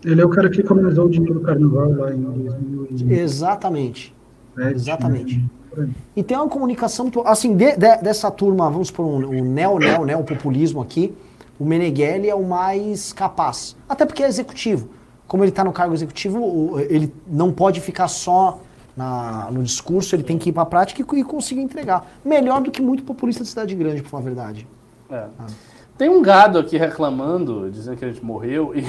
Ele é o cara que economizou o dinheiro do carnaval lá em 2010. Exatamente. né? Exatamente. Por. E tem uma comunicação muito. Assim, de- de- dessa turma, vamos supor, um, o neo, neo, neo populismo aqui, o Meneghelli é o mais capaz. Até porque é executivo. Como ele está no cargo executivo, o- ele não pode ficar só na- no discurso, ele tem que ir para a prática e, e conseguir entregar. Melhor do que muito populista de cidade grande, por falar a verdade. É. Tem um gado aqui reclamando, dizendo que a gente morreu, e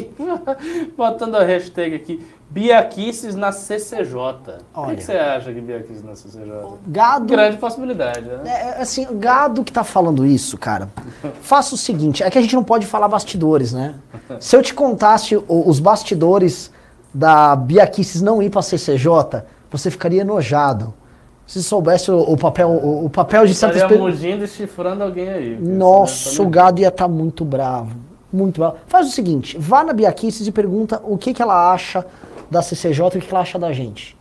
botando a hashtag aqui, Biaquices na CCJ. O que Olha. você acha que Biaquices na CCJ? Gado. Grande possibilidade, né? É, é, assim, o gado que tá falando isso, cara, faça o seguinte, é que a gente não pode falar bastidores, né? Se eu te contasse os bastidores da Biaquices não ir pra CCJ, você ficaria enojado. Se soubesse o, o papel, o, o papel de Estaria pessoas... mugindo e chifrando alguém aí. porque Nossa, o gado ia estar muito bravo. Muito bravo. Faz o seguinte, vá na Biaquices e pergunta o que, que ela acha da CCJ e o que, que ela acha da gente.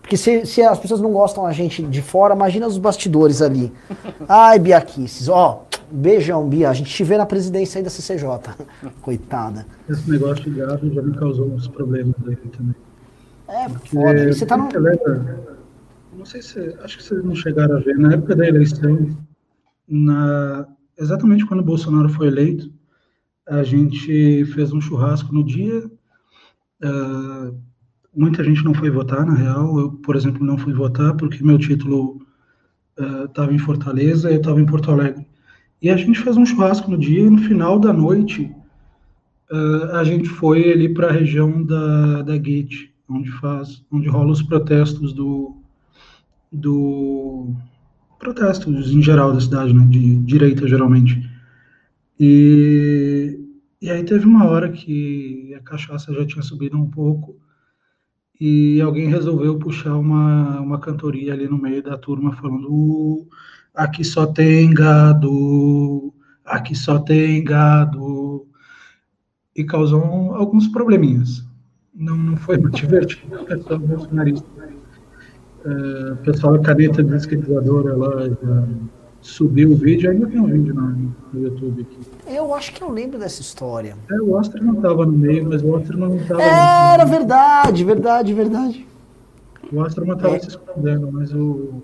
Porque se, se as pessoas não gostam da gente de fora, imagina os bastidores ali. Ai, Biaquices, ó, beijão, Bia, a gente te vê na presidência aí da CCJ. Coitada. Esse negócio de gado já me causou uns problemas aí também. É, foda. E Você tá no... Lembra? Não sei se. Acho que vocês não chegaram a ver. Na época da eleição, na, exatamente quando o Bolsonaro foi eleito, a gente fez um churrasco no dia. ah, muita gente não foi votar, na real. Eu, por exemplo, não fui votar porque meu título estava em Fortaleza e eu estava em Porto Alegre. E a gente fez um churrasco no dia e no final da noite ah, a gente foi ali para a região da, da Gate, onde faz, onde rola os protestos do, do protestos em geral da cidade, né, de direita geralmente. E, e aí teve uma hora que a cachaça já tinha subido um pouco e alguém resolveu puxar uma, uma cantoria ali no meio da turma falando "Uh, aqui só tem gado, aqui só tem gado e causou alguns probleminhas. Não, não foi muito divertido, o pessoal bolsonarista. É, o pessoal da caneta descritivadora lá já subiu o vídeo, ainda tem um vídeo no, no YouTube aqui. Eu acho que eu lembro dessa história. É, o Oscar não estava no meio, mas o Oscar não estava. Era verdade, verdade, verdade. O Astro estava É. se escondendo, mas o,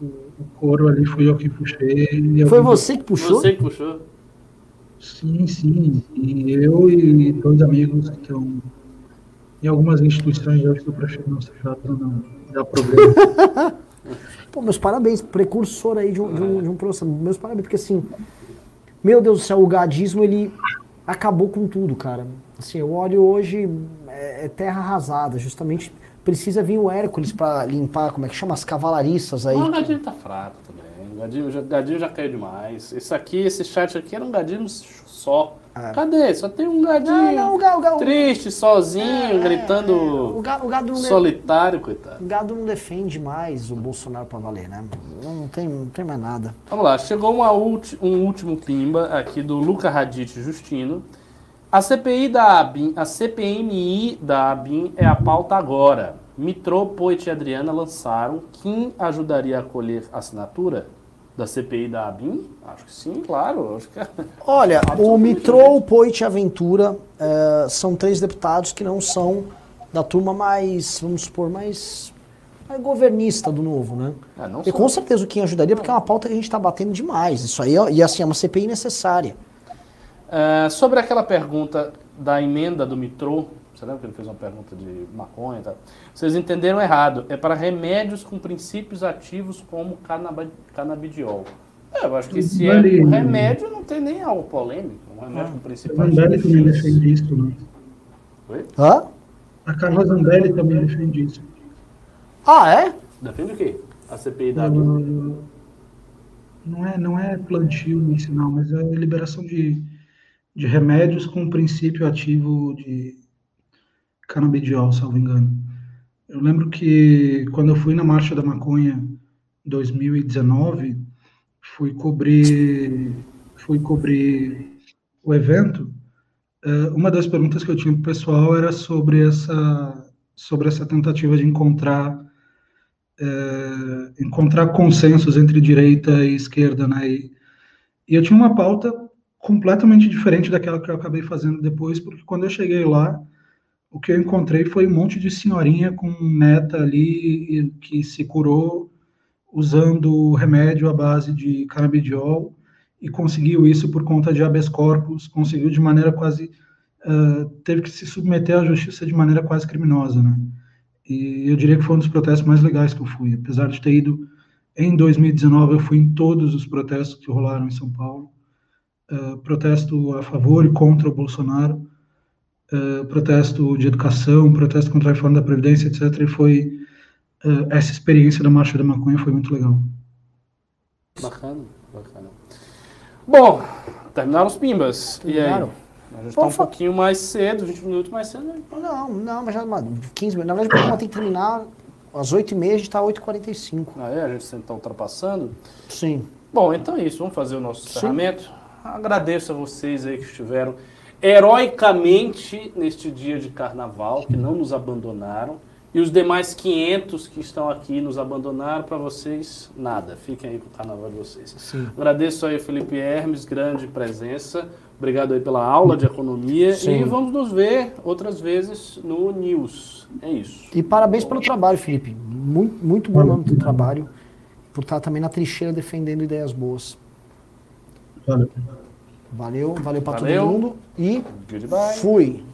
o, o coro ali fui eu que puxei. e Foi você que puxou? Você que puxou? Sim, sim. E eu e dois amigos que estão em algumas instituições, eu acho que eu prefiro não ser chato para não dar problema. Pô, meus parabéns, precursor aí de um, de um, de um processo. Meus parabéns, porque assim, meu Deus do céu, o gadismo, ele acabou com tudo, cara. Assim, eu olho hoje, é, é terra arrasada, justamente precisa vir o Hércules pra limpar, como é que chama, as cavalariças aí. O Gadinho tá fraco também. Gadinho já, Gadinho já caiu demais. Esse aqui, esse chat aqui era um Gadinho só. É. Cadê? Só tem um Gadinho Não, não, o gado, o gado, triste, sozinho, o gritando gado, o gado não, de- solitário, coitado. o gado não defende mais o Bolsonaro pra valer, né? Não tem, não tem mais nada. Vamos lá, chegou uma ulti- um último pimba aqui do Luca Radite Justino. A CPI da ABIN, a CPMI da ABIN é a pauta agora. Mitrô, Poit e Adriana lançaram. Quem ajudaria a colher assinatura da CPI da ABIN? Acho que sim, claro. Acho que... Olha, o. Mitrô, o Poit e a Aventura eh, são três deputados que não são da turma mais, vamos supor, mais, mais governista do novo, né? Não E com certeza o Kim ajudaria, porque é uma pauta que a gente está batendo demais. Isso aí, ó, e assim, é uma CPI necessária. É, sobre aquela pergunta da emenda do Mitrô, você lembra que ele fez uma pergunta de maconha e tal? Vocês entenderam errado. É para remédios com princípios ativos como canabidiol. É, eu acho que se é um remédio, não tem nem algo polêmico. Um remédio com princípios Zambelli ativos. também defende isso, né? Oi? Hã? A Carla Zambelli também defende isso. Ah, é? Defende o quê? A CPI da? Uh, não é, não é plantio isso, não, mas é liberação de, de remédios com princípio ativo de canabidiol, salvo engano. Eu lembro que quando eu fui na Marcha da Maconha 2019, fui cobrir, fui cobrir o evento. eh, uma das perguntas que eu tinha para o pessoal era sobre essa, sobre essa tentativa de encontrar é, encontrar consensos entre direita e esquerda, né? E, e eu tinha uma pauta completamente diferente daquela que eu acabei fazendo depois, porque quando eu cheguei lá, o que eu encontrei foi um monte de senhorinha com neta ali que se curou usando remédio à base de canabidiol e conseguiu isso por conta de habeas corpus, conseguiu de maneira quase ah, teve que se submeter à justiça de maneira quase criminosa, né? E eu diria que foi um dos protestos mais legais que eu fui. Apesar de ter ido em 2019, eu fui em todos os protestos que rolaram em São Paulo. Uh, protesto a favor e contra o Bolsonaro, uh, protesto de educação, protesto contra a reforma da Previdência, etc. E foi uh, essa experiência da Marcha da Maconha foi muito legal. Bacana, bacana. Bom, terminaram os pimbas. E aí? Terminaram. A gente Pô, está um pouquinho mais cedo, 20 minutos mais cedo. né? Não, não, mas já mano, 15 minutos. Na verdade, o programa tem que terminar às 8h30, a gente está às 8h45. Aí a gente está ultrapassando. Sim. Bom, então é isso. Vamos fazer o nosso encerramento. Agradeço a vocês aí que estiveram heroicamente neste dia de carnaval, que não nos abandonaram. E os demais 500 que estão aqui nos abandonaram, para vocês, nada. Fiquem aí com o carnaval de vocês. Sim. Agradeço aí, Felipe Hermes, grande presença. Obrigado aí pela aula de economia. Sim. E vamos nos ver outras vezes no News. É isso. E parabéns pelo trabalho, Felipe. Muito, muito bom mesmo teu trabalho. Por estar também na trincheira defendendo ideias boas. Valeu. Valeu, valeu pra Valeu. todo mundo. E Goodbye. fui.